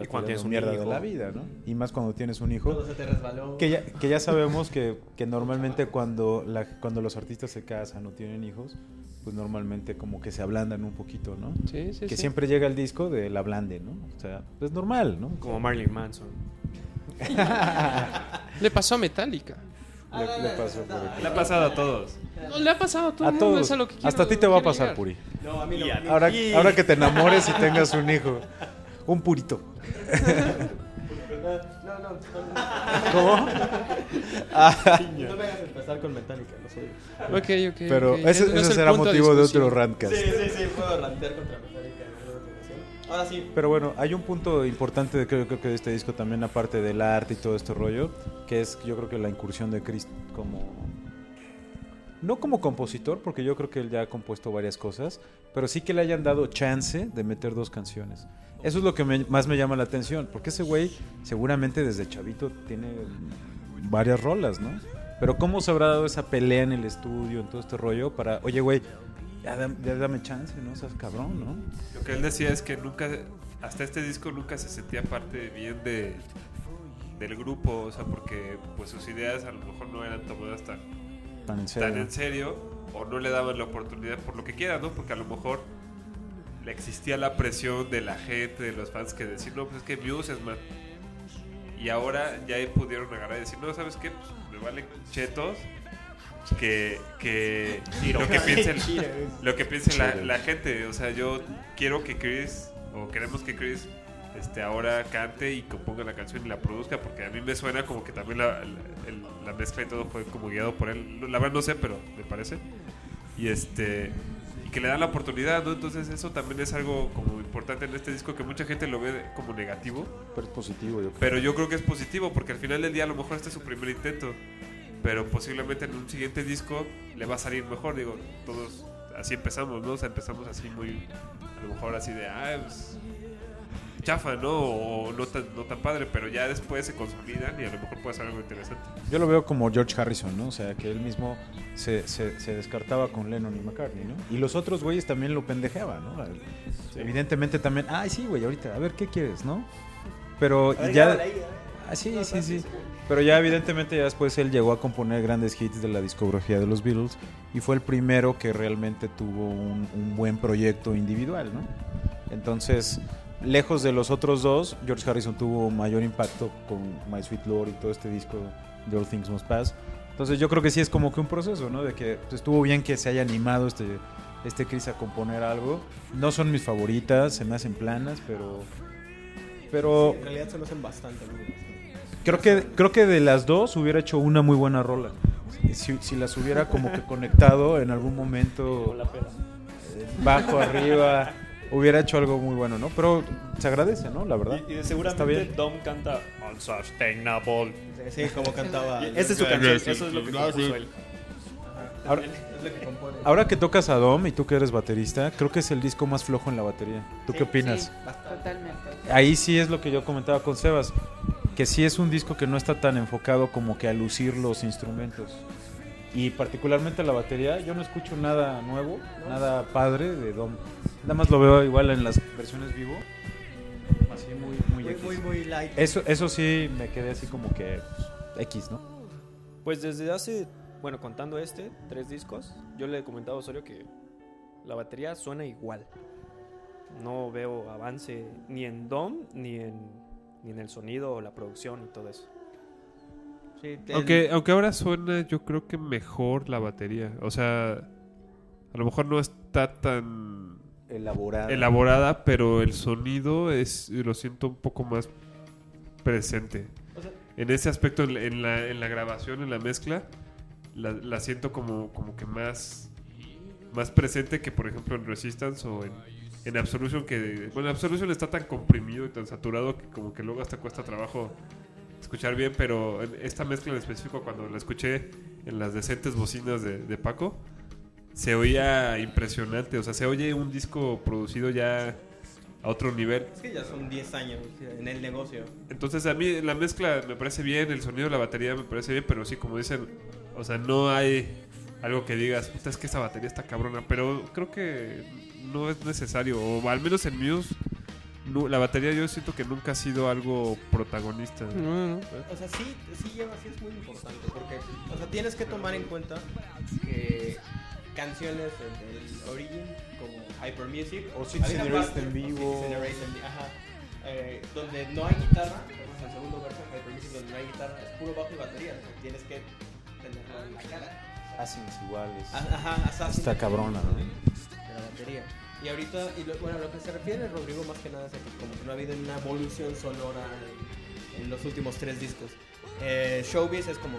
estás
Y cuando tienes un
mierda
hijo.
de la vida, ¿no? Y más cuando tienes un hijo.
Todo se te resbaló.
Que ya, que ya sabemos que, que normalmente cuando, la, cuando los artistas se casan o tienen hijos, pues normalmente como que se ablandan un poquito, ¿no?
Sí, sí,
que
sí.
siempre llega el disco del ablande, ¿no? O sea, es normal, ¿no?
Como Marilyn Manson.
Le pasó a Metallica.
Le, le pasó.
Le ha pasado a todos.
No, le ha pasado a todo
A
el mundo.
todos.
es a lo que quiero-
Hasta a ti te va a pasar,
llegar.
Puri.
No, a mí no.
Ahora, ahora que te enamores y tengas un hijo. Un purito.
No, no, no.
¿Cómo?
No me hagas empezar con Metallica, lo soy.
Ok, ok.
Pero
ok.
ese, ese será motivo de otro rantcast.
Sí, sí, sí, puedo rantear contra Metallica. Ahora sí.
Pero bueno, hay un punto importante de, creo, creo que de este disco también, aparte del arte y todo este rollo, que es yo creo que la incursión de Chris como... No como compositor, porque yo creo que él ya ha compuesto varias cosas, pero sí que le hayan dado chance de meter dos canciones. Eso es lo que me- más me llama la atención, porque ese güey seguramente desde chavito tiene varias rolas, ¿no? Pero ¿cómo se habrá dado esa pelea en el estudio, en todo este rollo, para, oye, güey, ya, dam- ya dame chance, ¿no? Seas cabrón, ¿no?
Lo que él decía es que nunca, hasta este disco nunca se sentía parte bien de, del grupo, o sea, porque pues sus ideas a lo mejor no eran tomadas tan,
Tan en serio.
tan en serio o no le daban la oportunidad por lo que quiera, ¿no? Porque a lo mejor existía la presión de la gente, de los fans que decir, no, pues es que Muse es más. Y ahora ya pudieron agarrar y decir, no, ¿sabes qué? Pues me vale chetos que, que lo que piensen, lo que piense la, la gente. O sea, yo quiero que Chris, o queremos que Chris este, ahora cante y componga la canción y la produzca, porque a mí me suena como que también la, la- la mezcla y todo fue como guiado por él. La verdad no sé, pero me parece. Y este que le dan la oportunidad, ¿no? Entonces eso también es algo como importante en este disco que mucha gente lo ve como negativo.
Pero es positivo, yo creo.
Pero yo creo que es positivo porque al final del día a lo mejor este es su primer intento. Pero posiblemente en un siguiente disco le va a salir mejor. Digo, todos así empezamos, ¿no? O sea, empezamos así muy. A lo mejor así de. Ah, pues, chafa, ¿no? O no tan, no tan padre, pero ya después se consolidan y a lo mejor puede ser algo interesante.
Yo lo veo como George Harrison, ¿no? O sea, que él mismo se, se- se descartaba con Lennon y McCartney, ¿no? Y los otros güeyes también lo pendejeaban, ¿no? Evidentemente también, ay, sí, güey, ahorita, a ver, ¿qué quieres, no? Pero ya... Ah, sí, sí, sí. Pero ya evidentemente ya después él llegó a componer grandes hits de la discografía de los Beatles y fue el primero que realmente tuvo un, un buen proyecto individual, ¿no? Entonces, lejos de los otros dos, George Harrison tuvo mayor impacto con My Sweet Lord y todo este disco de All Things Must Pass. Entonces yo creo que sí es como que un proceso, ¿no? De que pues, estuvo bien que se haya animado este, este Chris a componer algo. No son mis favoritas, se me hacen planas, pero... Pero
En realidad se me hacen bastante.
Creo que, creo que de las dos hubiera hecho una muy buena rola. Si, si las hubiera como que conectado en algún momento eh, bajo, arriba, hubiera hecho algo muy bueno, ¿no? Pero se agradece, ¿no? La verdad.
Y, y de
Está
seguramente
bien.
Dom canta Unsustainable.
Sí, como cantaba.
Esa es su canción, eso es lo que
Ah,
compuso él.
Ahora,
que compone.
ahora que tocas a Dom y tú que eres baterista, creo que es el disco más flojo en la batería. ¿Tú qué opinas?
Sí, totalmente.
Ahí sí es lo que yo comentaba con Sebas, que sí es un disco que no está tan enfocado como que a lucir los instrumentos. Y particularmente la batería, yo no escucho nada nuevo, nada padre de Dom. Nada más lo veo igual en las versiones vivo. Así muy, muy,
Muy, muy, muy light.
Eso, eso sí me quedé así como que pues, X, ¿no?
Pues desde hace, bueno, contando este, tres discos, yo le he comentado a Osorio que la batería suena igual. No veo avance ni en DOM, ni en, ni en el sonido o la producción y todo eso.
Sí, el-
Aunque, aunque ahora suena, yo creo que mejor la batería. O sea, a lo mejor no está tan
Elaborado.
elaborada, pero el sonido es, lo siento un poco más presente.
O sea-
en ese aspecto, en la, en la, en la grabación, en la mezcla, la, la siento como, como que más, más presente que, por ejemplo, en Resistance o en, en Absolution, que, bueno, Absolution está tan comprimido y tan saturado que como que luego hasta cuesta trabajo escuchar bien, pero esta mezcla en específico, cuando la escuché en las decentes bocinas de, de Paco, se oía impresionante, o sea, se oye un disco producido ya a otro nivel.
Es que ya son 10 años en el negocio.
Entonces a mí la mezcla me parece bien, el sonido de la batería me parece bien, pero sí, como dicen, o sea, no hay algo que digas, "Puta, es que esta batería está cabrona, pero creo que no es necesario, o al menos en Muse, la batería yo siento que nunca ha sido algo protagonista.
No, no.
O sea, sí, sí lleva, sí es muy importante. Porque, o sea, tienes que tomar en cuenta que canciones del Origin, como Hyper Music,
O Six Generation en vivo.
ajá, eh, donde no hay guitarra, como es el segundo verso de Hyper Music, donde no hay guitarra, es puro bajo y batería. tienes que tenerlo en la cara.
Assassins iguales.
Ajá,
Está cabrona, ¿no?
de la batería. Y ahorita, y lo- bueno, lo que se refiere Rodrigo más que nada es que como que no ha habido una evolución sonora en, los últimos tres discos. Eh, Showbiz es como,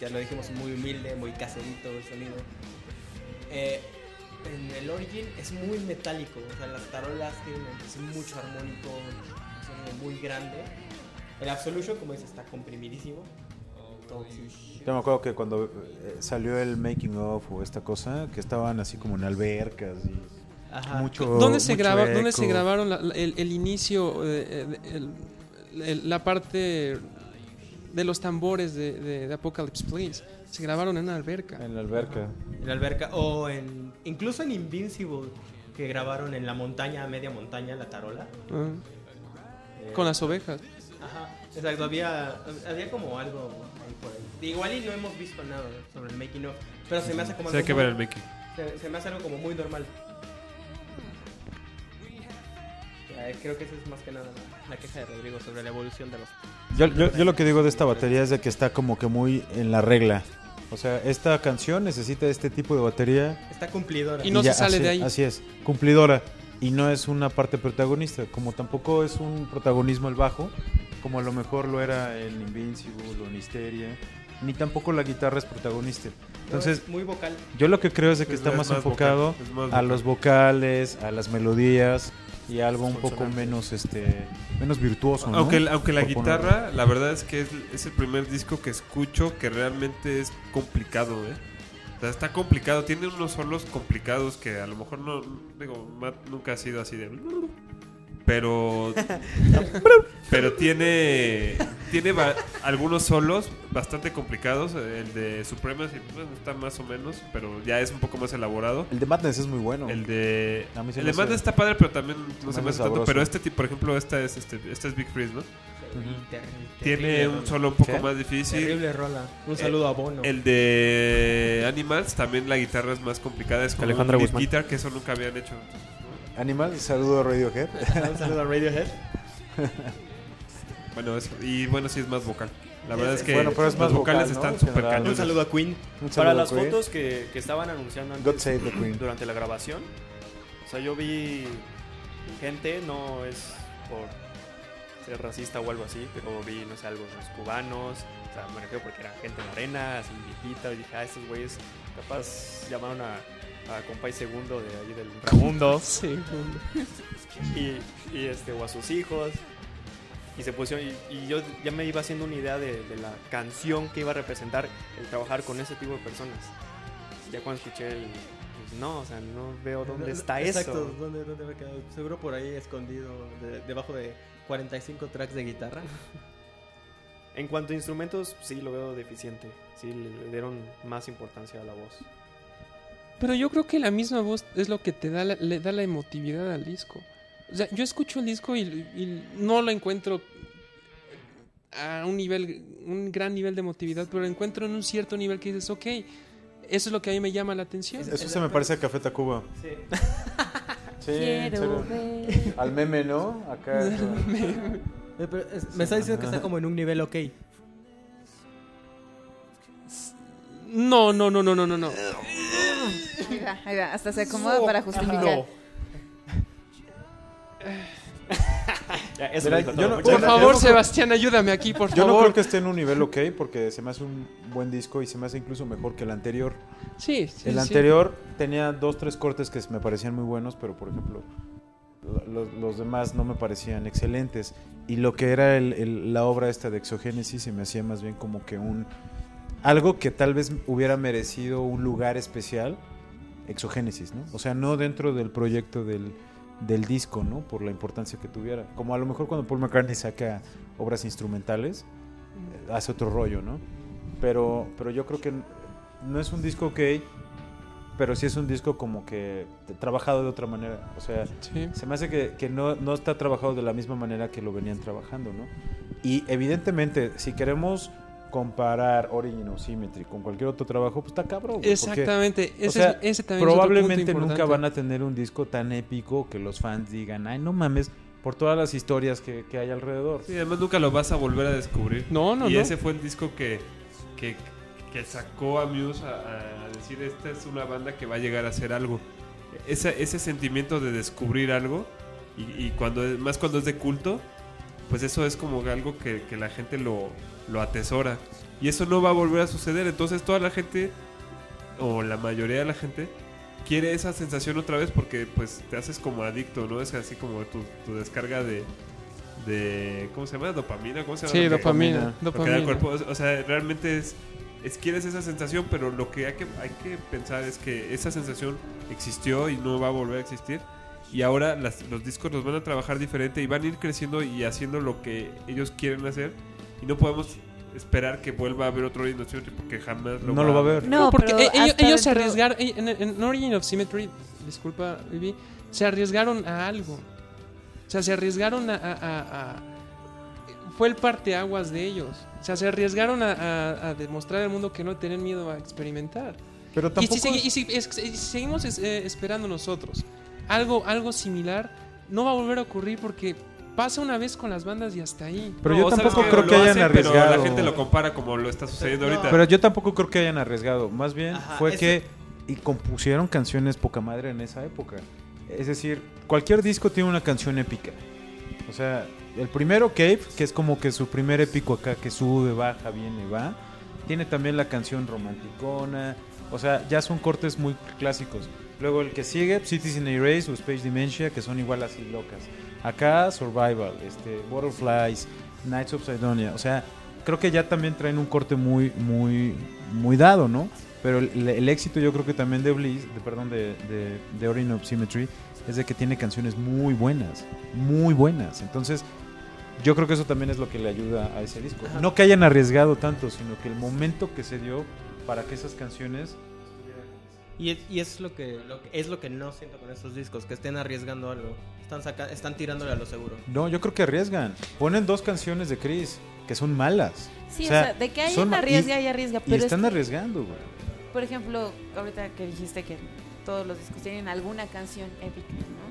ya lo dijimos, muy humilde, muy caserito el sonido. Eh, en el Origin es muy metálico, o sea, las tarolas tienen mucho armónico, un sonido muy grande. El Absolution, como dices, está comprimidísimo.
Yo me acuerdo que cuando eh, salió el making of o esta cosa, que estaban así como en albercas y
Ajá.
mucho
¿Dónde se,
mucho
graba, ¿Dónde se
eco.
grabaron la- la- el, el inicio, eh, eh, el- el- la parte de los tambores de, de- de Apocalypse Please? Se grabaron en una alberca.
En la alberca.
En la alberca o en incluso en Invincible que grabaron en la montaña, a media montaña, la tarola.
Ah,
Eh,
con las ovejas.
Ajá, exacto, había, había como algo ahí por ahí. Igual y no hemos visto nada sobre el making of, pero se me hace como
Sí, hay que ver el making.
se, se me hace algo como muy normal. Eh, Creo que esa es más que nada la, queja de Rodrigo sobre la evolución de los...
Yo, yo, yo lo que digo de esta batería es de que está como que muy en la regla. O sea, esta canción necesita este tipo de batería.
Está cumplidora.
Y no
ya,
se sale
así,
de ahí.
Así es, cumplidora. Y no es una parte protagonista. Como tampoco es un protagonismo el bajo, como a lo mejor lo era en Invincible o en Hysteria. Ni tampoco la guitarra es protagonista. Entonces,
muy vocal.
yo lo que creo es de que
Es
está
más
más,
vocal,
enfocado
es más
a
vocal.
los vocales, a las melodías y algo un poco menos este menos virtuoso, ¿no?
Aunque, aunque la
ponerlo.
guitarra, la verdad es que es, es el primer disco que escucho que realmente es complicado, ¿eh? O sea, está complicado, tiene unos solos complicados que a lo mejor no, digo, Matt nunca ha sido así de... pero pero tiene tiene ba- algunos solos bastante complicados. El de Supremacy bueno, está más o menos, pero ya es un poco más elaborado.
El de Madness es muy bueno.
El de
A mí se
el de Madness está padre, pero también no
se me hace
tanto. Pero este, tipo, por ejemplo, esta es este, este es Big Freeze, ¿no? Tiene un solo un poco
¿Qué?
más difícil.
Terrible rola. Un saludo a Bono.
El de Animals también la guitarra es más complicada, es como
Alejandra
un
Guzmán.
guitar que eso nunca habían hecho.
Animal, saludo a Radiohead.
Un saludo a Radiohead.
Bueno, eso. y bueno, sí es más vocal. La verdad es que
Bueno, pero es
los
más
vocales
vocal, ¿no?
están súper
general.
Un
cañones.
saludo a Queen.
Un
Para
saludo
las
Queen.
fotos que, que estaban anunciando
God
antes
save the Queen.
durante la grabación, o sea, yo vi gente, no es por ser racista o algo así, pero vi, no sé, algunos cubanos, o sea, me refiero porque era gente morena, así viejita, y dije, ah, estos güeyes capaz llamaron a, a Compay Segundo de ahí del Ramundo
Sí,
y, y, este, o a sus hijos. Y se pusieron, y, y yo ya me iba haciendo una idea de, de la canción que iba a representar el trabajar con ese tipo de personas. Ya cuando escuché el. pues, no, o sea, no veo dónde está
Exacto,
eso.
¿dónde, dónde habrá quedado? Seguro por ahí escondido, de- debajo de 45 tracks de guitarra.
En cuanto a instrumentos, sí lo veo deficiente. Sí, le dieron más importancia a la voz.
Pero yo creo que la misma voz es lo que te da la- le da la emotividad al disco. O sea, yo escucho el disco y, y no lo encuentro a un nivel, un gran nivel de emotividad, pero lo encuentro en un cierto nivel que dices, ok, eso es lo que a mí me llama la atención.
Eso se me parece a Café Tacuba. Sí. Sí,
Quiero ver.
Al meme, ¿no? Acá.
Eh, pero es- me está diciendo que está como en un nivel ok.
No, no, no, no, no, no, no.
Ahí va, ahí va. Hasta se acomoda para justificar.
Ya, eso
Mira, yo no-
Por
Yo
gracias.
favor,
no
Sebastián, ayúdame aquí, por
Yo no
favor.
creo que esté en un nivel ok porque se me hace un buen disco y se me hace incluso mejor que el anterior.
Sí, sí,
el
sí.
anterior tenía dos, tres cortes que me parecían muy buenos, pero por ejemplo, lo- los, los demás no me parecían excelentes. Y lo que era el- el- la obra esta de Exogénesis se me hacía más bien como que un. Algo que tal vez hubiera merecido un lugar especial, Exogénesis, ¿no? O sea, no dentro del proyecto del, del disco, ¿no? Por la importancia que tuviera. Como a lo mejor cuando Paul McCartney saca obras instrumentales, eh, hace otro rollo, ¿no? Pero, pero yo creo que no es un disco ok, pero sí es un disco como que trabajado de otra manera. O sea,
Sí.
se me hace que, que no, no está trabajado de la misma manera que lo venían trabajando, ¿no? Y evidentemente, si queremos comparar Origin o Symmetry con cualquier otro trabajo, pues está cabrón. güey, porque
Exactamente. Ese,
o sea,
es- ese también
probablemente nunca van a tener un disco tan épico que los fans digan, ay, no mames, por todas las historias que, que hay alrededor.
Sí, además nunca lo vas a volver a descubrir.
No, no,
y
no.
ese fue el disco que, que, que sacó a Muse a, a decir, esta es una banda que va a llegar a hacer algo. Ese, ese sentimiento de descubrir algo, y, y cuando más cuando es de culto, pues eso es como algo que, que la gente lo, lo atesora. Y eso no va a volver a suceder. Entonces toda la gente, o la mayoría de la gente, quiere esa sensación otra vez porque pues te haces como adicto, ¿no? Es así como tu, tu descarga de, de... ¿Cómo se llama? ¿Dopamina? ¿Cómo se llama?
Sí,
que-
dopamina.
lo que da el
dopamina.
cuerpo. O sea, realmente es, es quieres esa sensación, pero lo que hay que, hay que pensar es que esa sensación existió y no va a volver a existir. Y ahora las- los discos los van a trabajar diferente y van a ir creciendo y haciendo lo que ellos quieren hacer. Y no podemos esperar que vuelva a haber otro Origin of Symmetry porque jamás lo
No lo va a ver.
No,
No, porque e- ellos, se arriesgaron. eh, En, en Origin of Symmetry, disculpa, Vivi, se arriesgaron a algo. O sea, se arriesgaron a. a- a- a- fue el parteaguas de ellos. O sea, se arriesgaron a, a- a demostrar al mundo que no tenían miedo a experimentar.
Pero
Y
tampoco...
si, segui- y si es- y si seguimos es- eh, esperando nosotros algo, algo similar, no va a volver a ocurrir porque pasa una vez con las bandas y hasta ahí.
Pero
No,
yo
¿sabes
tampoco creo que hayan
hacen,
arriesgado.
Pero la gente lo compara como lo está sucediendo
No.
ahorita.
Pero yo tampoco creo que hayan arriesgado. Más bien
Ajá,
fue
eso-
que y compusieron canciones poca madre en esa época. Es decir, cualquier disco tiene una canción épica. O sea, el primero, Cave, que es como que su primer épico acá, que sube, baja, viene, va. Tiene también la canción romanticona. O sea, ya son cortes muy clásicos. Luego el que sigue, Cities in Erase o Space Dementia, que son igual así locas. Acá, Survival, este, Butterflies, Nights of Sidonia. O sea, creo que ya también traen un corte muy, muy, muy dado, ¿no? Pero el, el éxito yo creo que también de Bliss, de, perdón, de, de, de Origin of Symmetry, es de que tiene canciones muy buenas, muy buenas. Entonces, yo creo que eso también es lo que le ayuda a ese disco. No que hayan arriesgado tanto, sino que el momento que se dio para que esas canciones...
Y es, y es lo que, lo que- es lo que no siento con estos discos, que estén arriesgando algo. Están saca, están tirándole a lo seguro.
No, yo creo que arriesgan. Ponen dos canciones de Chris que son malas.
Sí,
O
o
sea,
sea, de que hay
son
una
ma-
arriesga
y-
y arriesga,
Y
pero es
están
que-
arriesgando, güey.
por ejemplo, ahorita que dijiste que todos los discos tienen alguna canción épica, ¿no?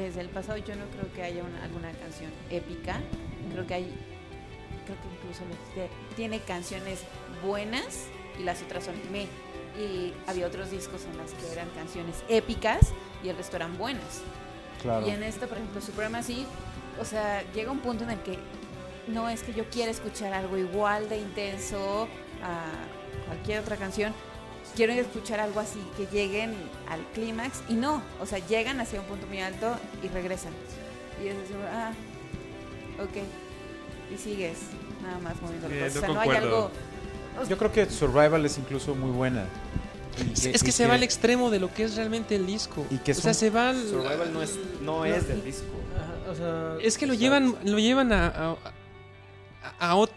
Desde el pasado yo no creo que haya una- alguna canción épica. Creo que hay, creo que incluso tiene canciones buenas y las otras son me. Y había otros discos en las que eran canciones épicas y el resto eran buenas.
Claro.
Y en esto, por ejemplo, Supremacy, o sea, llega un punto en el que no es que yo quiera escuchar algo igual de intenso a cualquier otra canción. Quiero escuchar algo así, que lleguen al clímax y no, o sea, llegan hacia un punto muy alto y regresan. Y es así, ah, ok. Y sigues nada más moviendo
Eh, no
O sea, no hay algo.
Yo creo que Survival es incluso muy buena.
Es, es que se va al extremo de lo que es realmente el disco.
Y que
o sea, se va al...
Survival no es, no es del disco.
o sea,
Es que lo llevan, lo llevan a, a, a, ot-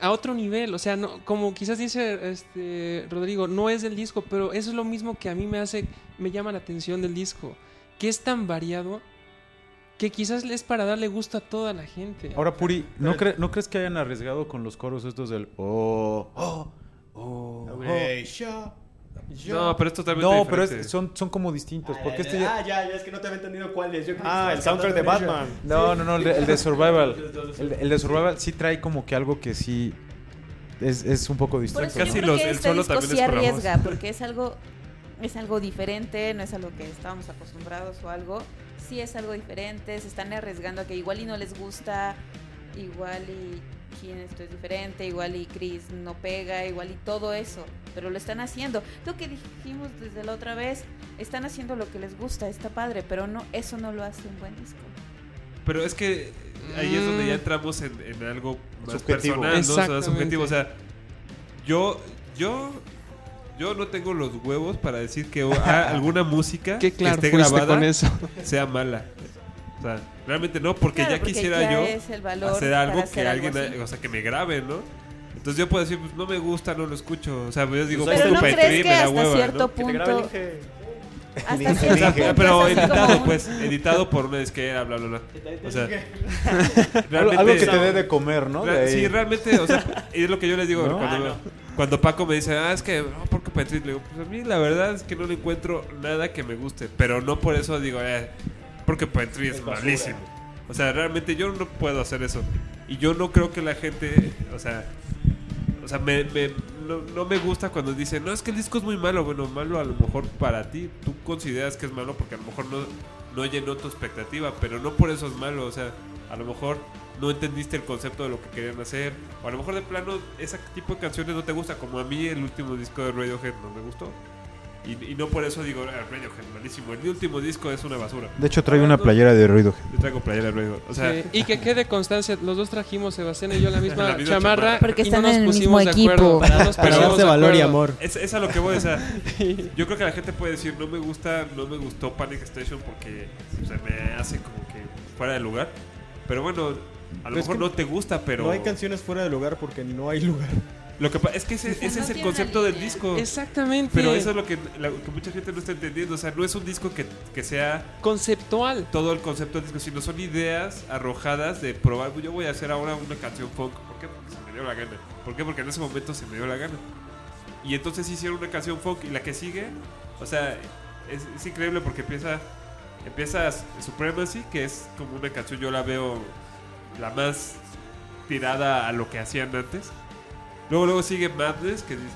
a otro nivel. O sea, no, como quizás dice este Rodrigo, no es del disco, pero eso es lo mismo que a mí me hace, me llama la atención del disco. Que es tan variado que quizás es para darle gusto a toda la gente.
Ahora, Puri, ¿no, cre- ¿no crees que hayan arriesgado con los coros estos del oh, oh, oh, oh?
Hey, yo, yo.
No, pero es totalmente
No, pero
diferente.
es- son, son como distintos. Porque este ya...
Ah, ya, ya, es que no te había entendido cuál es. Yo
Ah, el soundtrack de Batman.
No, no, no, el de, el de Survival. El de, el de Survival sí trae como que algo que sí es, es un poco
Por
distinto.
eso
Casi
yo creo
los-
que
el
este
solo
disco
también
sí arriesga, porque es algo, es algo diferente, no es algo que estábamos acostumbrados o algo. Sí es algo diferente, se están arriesgando a que igual y no les gusta, igual y esto es diferente, igual y Chris no pega, igual y todo eso, pero lo están haciendo. Lo que dijimos desde la otra vez, están haciendo lo que les gusta, está padre, pero no eso no lo hace un buen disco.
Pero es que ahí es donde ya
Mm.
entramos en, en algo más
Subjetivo.
personal, ¿no? O sea, subjetivo. O sea, yo, yo, yo no tengo los huevos para decir que ah, alguna música que esté grabada
con eso.
sea mala. O sea, realmente no, porque
Claro,
ya quisiera
ya
yo
es el valor
hacer algo
hacer
que
algo
alguien,
así.
o sea, que me grabe, ¿no? Entonces yo puedo decir, pues no me gusta, no lo escucho. O sea, yo digo,
Pues
Pero
está
no crees que
me da
hasta
hueva,
cierto
¿no?
Punto, hasta cierto punto
pero editado,
un-
pues, editado por una disquera, bla, bla, bla. O sea,
Algo,
realmente...
algo que te dé de comer, ¿no? De.
Sí, realmente, o sea, y es lo que yo les digo
¿No?
cuando,
Ah,
cuando Paco me dice, ah, es que, no, ¿por qué Petri? Le digo, pues a mí la verdad es que no le encuentro nada que me guste, pero no por eso digo, eh, porque Petri es, malísimo. O sea, realmente yo no puedo hacer eso. Y yo no creo que la gente, o sea, o sea, me, me- no, no me gusta cuando dicen, no, es que el disco es muy malo. Bueno, malo a lo mejor para ti. Tú consideras que es malo porque a lo mejor no, no llenó tu expectativa, pero no por eso es malo. O sea, a lo mejor no entendiste el concepto de lo que querían hacer. O a lo mejor de plano ese tipo de canciones no te gusta. Como a mí el último disco de Radiohead no me gustó. Y, y no por eso digo, ah, Radiohead malísimo. El último disco es una basura.
De hecho, trae una playera de ruido.
Yo traigo playera de Radiohead. O sea,
Sí, Y que quede constancia, los dos trajimos, Sebastián y yo, la misma,
La misma
chamarra.
chamarra.
Porque
y
están
no nos
en el
pusimos
mismo
de acuerdo.
equipo.
No nos
Para
pusimos
darse
de
valor y
acuerdo.
amor.
Es, es a lo que voy, o sea, yo creo que la gente puede decir, no me gusta, no me gustó Panic Station porque o sea, me hace como que fuera de lugar. Pero bueno, a lo
Pero es
mejor
que
no te gusta, pero
No hay canciones fuera de lugar porque no hay lugar.
Lo que es que ese, ese
No
es el concepto del disco.
Exactamente.
Pero eso es lo que, la- que mucha gente no está entendiendo. O sea, no es un disco que, que sea
conceptual.
todo el concepto del disco, sino son ideas arrojadas de probar. Yo voy a hacer ahora una canción funk. ¿Por qué? Porque se me dio la gana. ¿Por qué? Porque en ese momento se me dio la gana. Y entonces hicieron una canción funk y la que sigue, o sea, es, es increíble porque empieza, empieza Supremacy, que es como una canción, yo la veo la más tirada a lo que hacían antes. Luego, luego sigue Madness, que dices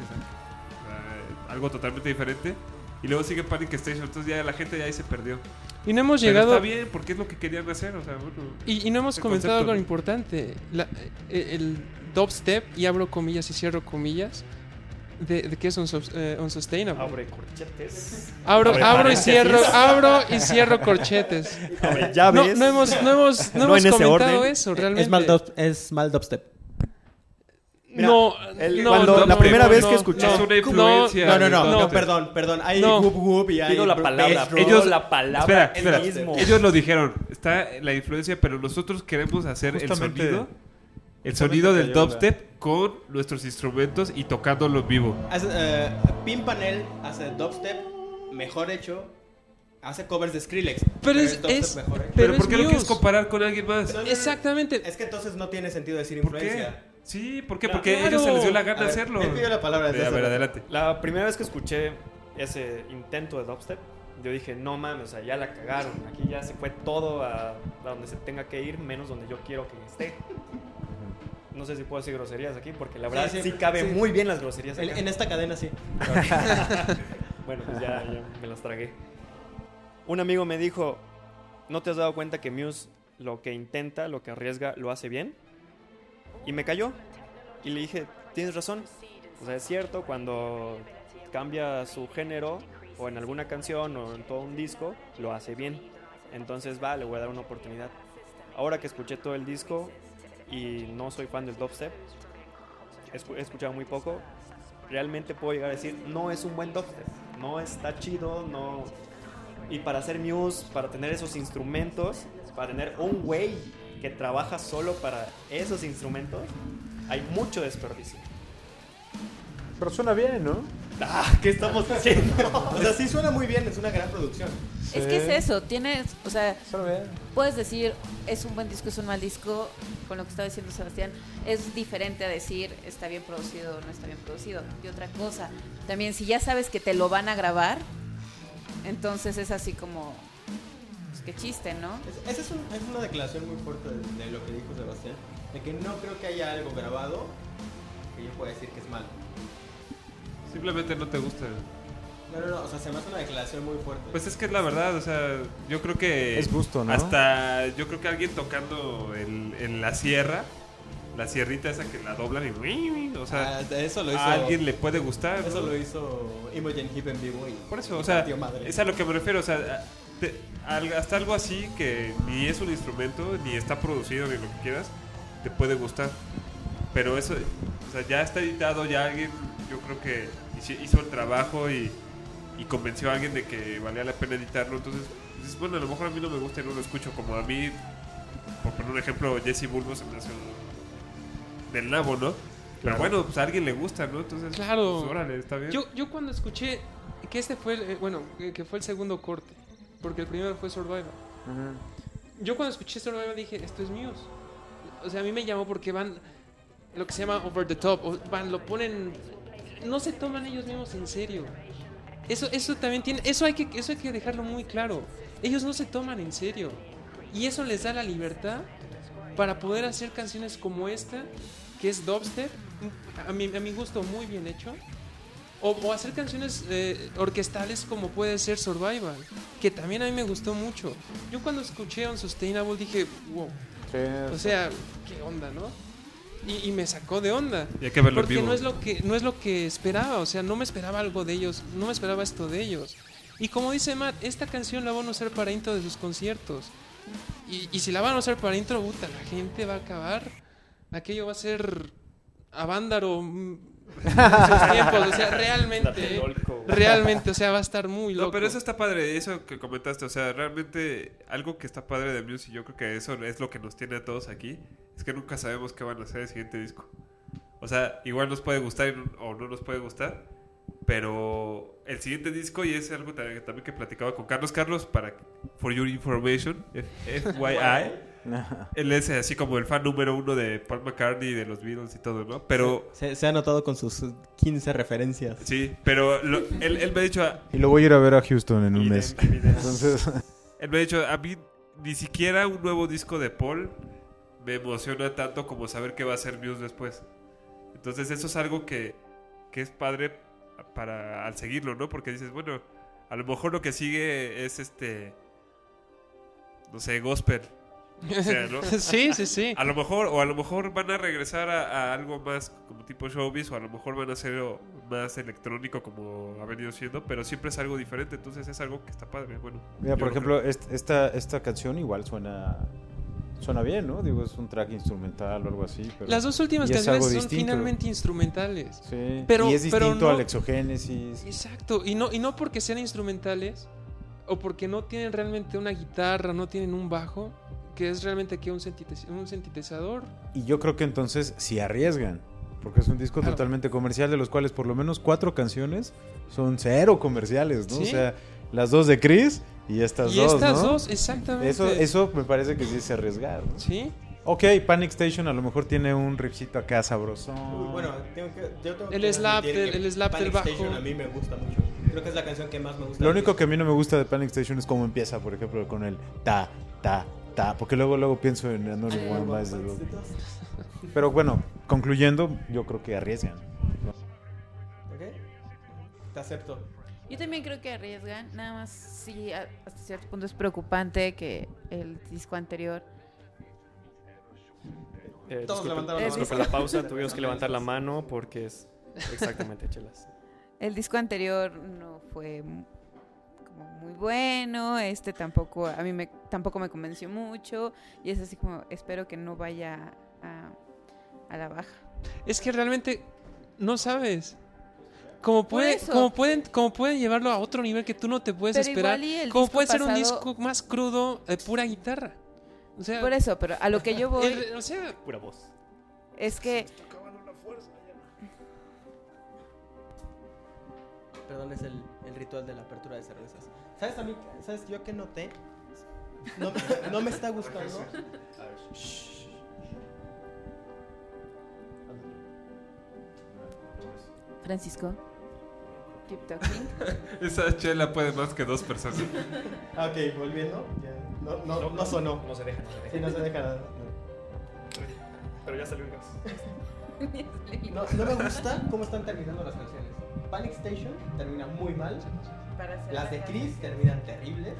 ah, algo totalmente diferente. Y luego sigue Panic Station, entonces ya la gente ya ahí se perdió.
Y no hemos
Pero
llegado.
está bien, porque es lo que querían hacer, o sea, bueno.
Y, y no hemos
El
comentado
concepto.
algo importante. La- eh, el dubstep, y abro comillas y cierro comillas, de, de que es unsus- eh, unsustainable.
Abre corchetes.
Abro,
Abre
abro y cierro, abro y cierro corchetes.
Abre
No,
llaves.
no hemos, no hemos, no
No
hemos
en ese
comentado
orden.
eso realmente.
Es mal, dub- es mal dubstep.
Mira,
no,
el-
no,
cuando
no,
la
no,
primera
no,
vez que
no,
escuché-
no,
es una influencia.
No, no, no, no, perdón, perdón. Hay
No.
whoop whoop y hay
Pido la
br-
palabra.
drum.
Pido la palabra
Espera, espera.
mismo.
Ellos lo dijeron. Está la influencia, pero nosotros queremos hacer
Justamente-
el sonido. El sonido del dubstep con nuestros instrumentos y tocándolo en vivo.
Hace, eh, Pin Panel hace dubstep mejor hecho. Hace covers de Skrillex.
Pero es-
dubstep
es-
mejor hecho.
Pero,
Pero
¿por
es
qué lo quieres comparar con alguien más?
Exactamente.
Es que entonces no tiene sentido decir
¿Por qué? Sí, ¿por qué?
Claro.
Porque a ellos se les dio la gana
ver,
hacerlo.
él pidió la palabra desde
a ver, adelante.
La primera vez que escuché ese intento de dubstep, yo dije, no mames, o sea, ya la cagaron. Aquí ya se fue todo a, a donde se tenga que ir, menos donde yo quiero que esté. No sé si puedo decir groserías aquí, porque la
Sí,
verdad sí,
sí,
cabe
sí.
muy bien las groserías
En,
acá.
en esta cadena sí.
Bueno, pues ya, ya me las tragué. Un amigo me dijo, ¿no te has dado cuenta que Muse lo que intenta, lo que arriesga, lo hace bien? Y me cayó. Y le dije, tienes razón. O sea, es cierto, cuando cambia su género, o en alguna canción, o en todo un disco, lo hace bien. Entonces, va, le voy a dar una oportunidad. Ahora que escuché todo el disco y no soy fan del dubstep, he escuchado muy poco, realmente puedo llegar a decir, no es un buen dubstep, no está chido, no... Y para hacer Muse, para tener esos instrumentos, para tener un güey que trabaja solo para esos instrumentos, hay mucho desperdicio.
Pero suena bien, ¿no?
Ah, ¿Qué estamos diciendo?
O sea, sí suena muy bien, es una gran producción.
Es que es eso, tienes, o sea, puedes decir es un buen disco, es un mal disco, con lo que estaba diciendo Sebastián, es diferente a decir está bien producido o no está bien producido. Y otra cosa, también si ya sabes que te lo van a grabar, entonces es así como, qué chiste, ¿no?
Es- Esa es, un- es una declaración muy fuerte de, de lo que dijo Sebastián. De que no creo que haya algo grabado que yo pueda decir que es malo.
Simplemente no te gusta.
No, no, no. O sea, se me hace una declaración muy fuerte.
Pues es que es la verdad, o sea, yo creo que...
Es gusto, ¿no?
Hasta yo creo que alguien tocando en, en la sierra, la sierrita esa que la doblan y... O sea,
Ah, de eso lo hizo.
a alguien le puede gustar.
Eso
¿no?
lo hizo Imogen Heap en vivo. Y
Por eso, o sea, es a lo que me refiero, o sea, te- hasta algo así que ni es un instrumento, ni está producido, ni lo que quieras, te puede gustar. Pero eso, o sea, ya está editado, ya alguien, yo creo que hizo el trabajo y, y convenció a alguien de que valía la pena editarlo. Entonces, dices, bueno, a lo mejor a mí no me gusta y no lo escucho, como a mí, por poner un ejemplo, Jesse Bulbo se me hace un- del nabo, ¿no? Pero bueno, pues a alguien le gusta, ¿no? Entonces,
Claro.
pues, órale, está bien.
Yo, yo cuando escuché que este fue, el, eh, bueno, que fue el segundo corte, porque el primero fue Survivor. Yo cuando escuché Survivor dije, esto es Muse. O sea, a mí me llamó porque van lo que se llama over the top, o van, lo ponen, no se toman ellos mismos en serio. Eso, eso también tiene, eso hay que, eso hay que dejarlo muy claro. Ellos no se toman en serio y eso les da la libertad para poder hacer canciones como esta, que es dubstep, a mi, a mi gusto muy bien hecho. O, o hacer canciones eh, orquestales como puede ser Survival, que también a mí me gustó mucho. Yo cuando escuché Unsustainable dije, wow, o sea, qué onda, ¿no? Y, y me sacó de onda.
Y hay que verlo
Porque
vivo.
no es lo que no es lo que esperaba, o sea, no me esperaba algo de ellos, no me esperaba esto de ellos. Y como dice Matt, esta canción la van a usar para intro de sus conciertos. Y, y si la van a usar para intro, puta, la gente va a acabar. Aquello va a ser Avándaro mm, en sus tiempos, o sea, realmente, realmente, o sea, va a estar muy loco.
No, pero eso está padre, eso que comentaste, o sea, realmente algo que está padre de Muse y yo creo que eso es lo que nos tiene a todos aquí, es que nunca sabemos qué van a hacer el siguiente disco. O sea, igual nos puede gustar o no nos puede gustar, pero el siguiente disco, y es algo también, que platicaba con Carlos, Carlos, para For Your Information, F- FYI, él es así como el fan número uno de Paul McCartney, de los Beatles y todo, ¿no? Pero,
Se, se ha notado con sus 15 referencias.
sí, pero lo- él, él me ha dicho,
Y lo voy a ir a ver a Houston en un mes. Entonces,
Él me ha dicho, a mí ni siquiera un nuevo disco de Paul me emociona tanto como saber qué va a hacer Muse después. Entonces eso es algo que, que es padre para al seguirlo, ¿no? Porque dices, bueno, a lo mejor lo que sigue es este, no sé, gospel. O sea, ¿no?
sí, sí, sí.
A lo mejor, o a lo mejor van a regresar a, a algo más como tipo showbiz, o a lo mejor van a ser más electrónico como ha venido siendo, pero siempre es algo diferente, entonces es algo que está padre. Bueno,
mira, por
lo
ejemplo, est- esta, esta canción igual suena suena bien, ¿no? Digo, es un track instrumental o algo así. Pero,
Las dos últimas canciones son
distinto.
finalmente instrumentales.
Sí,
pero-
y es
pero
distinto
no-
al exogénesis.
Exacto, y no, y no porque sean instrumentales o porque no tienen realmente una guitarra, no tienen un bajo, que es realmente aquí un, sintetiz- un sintetizador.
Y yo creo que entonces si arriesgan, porque es un disco
Claro.
totalmente comercial, de los cuales por lo menos cuatro canciones son cero comerciales, ¿no?
Sí.
O sea, las dos de Chris y estas
y
dos,
estas
¿no?
dos, exactamente.
Eso, eso me parece que sí es arriesgar, ¿no?
Sí,
Ok, Panic Station a lo mejor tiene un riffcito acá sabroso.
Uy, bueno, tengo que, yo tengo
El
que
slap del-
que
el slap del
Panic Station
bajo.
a mí me gusta mucho. Creo que es la canción que más me gusta.
Lo
del
único que a mí no me gusta de Panic Station es cómo empieza, por ejemplo, con el ta, ta, ta, porque luego luego pienso en Another. One Bites the Dust. Pero bueno, concluyendo, yo creo que arriesgan.
¿Ok? Te acepto.
Yo también creo que arriesgan, nada más sí, a- hasta cierto punto es preocupante que el disco anterior
Eh,
Todos
disculpen-
levantaron la
disculpen
mano.
la pausa, tuvimos que levantar la mano porque es exactamente chelas.
El disco anterior no fue muy bueno, este tampoco, a mí me, tampoco me convenció mucho y es así como, espero que no vaya a, a la baja.
es que realmente no sabes. Como, puede, como, pueden, como pueden llevarlo a otro nivel que tú no te puedes
Pero
esperar.
igual y el
Como
disco
puede ser un disco más crudo de pura guitarra. O sea,
Por eso, pero a lo que yo voy
el- o sea,
Pura voz.
es que
Perdón, es el, el ritual de la apertura de cervezas. ¿Sabes a mí? ¿Sabes yo qué noté? No, no me está gustando.
Francisco, keep talking.
Esa chela puede más que dos personas.
Ok, volviendo. Ya. No, no, no sonó.
No se deja, no se deja.
Sí, no se deja nada.
Pero ya salió un gas.
No, no me gusta cómo están terminando las canciones. Panic Station termina muy mal. Las de Chris terminan terribles.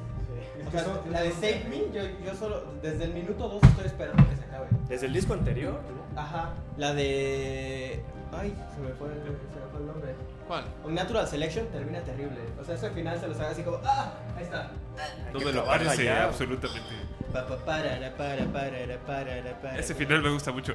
O sea, la de Save Me, yo, yo solo, desde el minuto 2 estoy esperando que se acabe.
Desde el disco anterior,
Ajá. La de. Ay, se me fue el, se me fue el nombre.
¿cuál?
Natural Selection termina terrible. O sea, ese final se los haga así como. ¡Ah! Ahí está.
No me lo parece
ya.
absolutamente.
Pa, pa, parara, para, parara, parara, para.
Ese final me gusta mucho.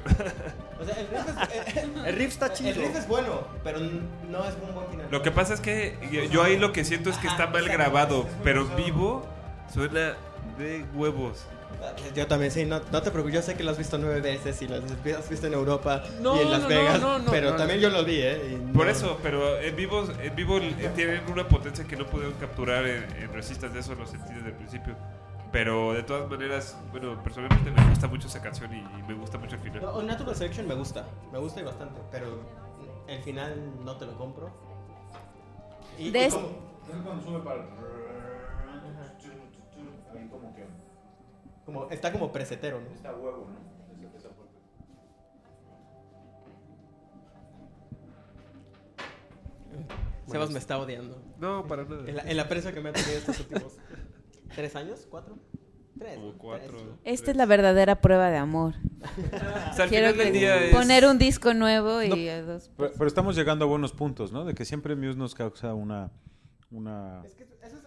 O sea, el riff es, el,
El riff está chido.
el riff es bueno, pero no es un buen final.
Lo que pasa es que yo, yo ahí lo que siento es que está mal grabado, pero vivo suena de huevos.
Yo también, sí, no, no te preocupes, yo sé que lo has visto nueve veces y lo has visto en Europa
No,
y en Las
no,
Vegas,
no, no,
pero
no,
también
no.
yo lo vi, ¿eh?
Por
no-
eso, pero en vivo, en vivo eh, tienen una potencia que no pudieron capturar en, en Resistas, de eso lo sentí desde el principio. Pero de todas maneras, bueno, personalmente me gusta mucho esa canción y, y me gusta mucho el final.
No, Natural Selection me gusta, me gusta y bastante, pero el final no te lo compro. Y,
De
y
es-
como-
cuando sube para ahí como-
está como presetero, ¿no?
está huevo, ¿no?
Sebas me está odiando.
No, para nada.
En la, en la prensa que me ha tenido estos últimos tres años, cuatro, tres. ¿no?
cuatro.
Tres, ¿no?
Esta es la verdadera prueba de amor.
O sea, al
Quiero
final del
que
día es...
poner un disco nuevo y
No.
a dos.
Pero, pero estamos llegando a buenos puntos, ¿no? De que siempre Muse nos causa una... una...
Es que eso es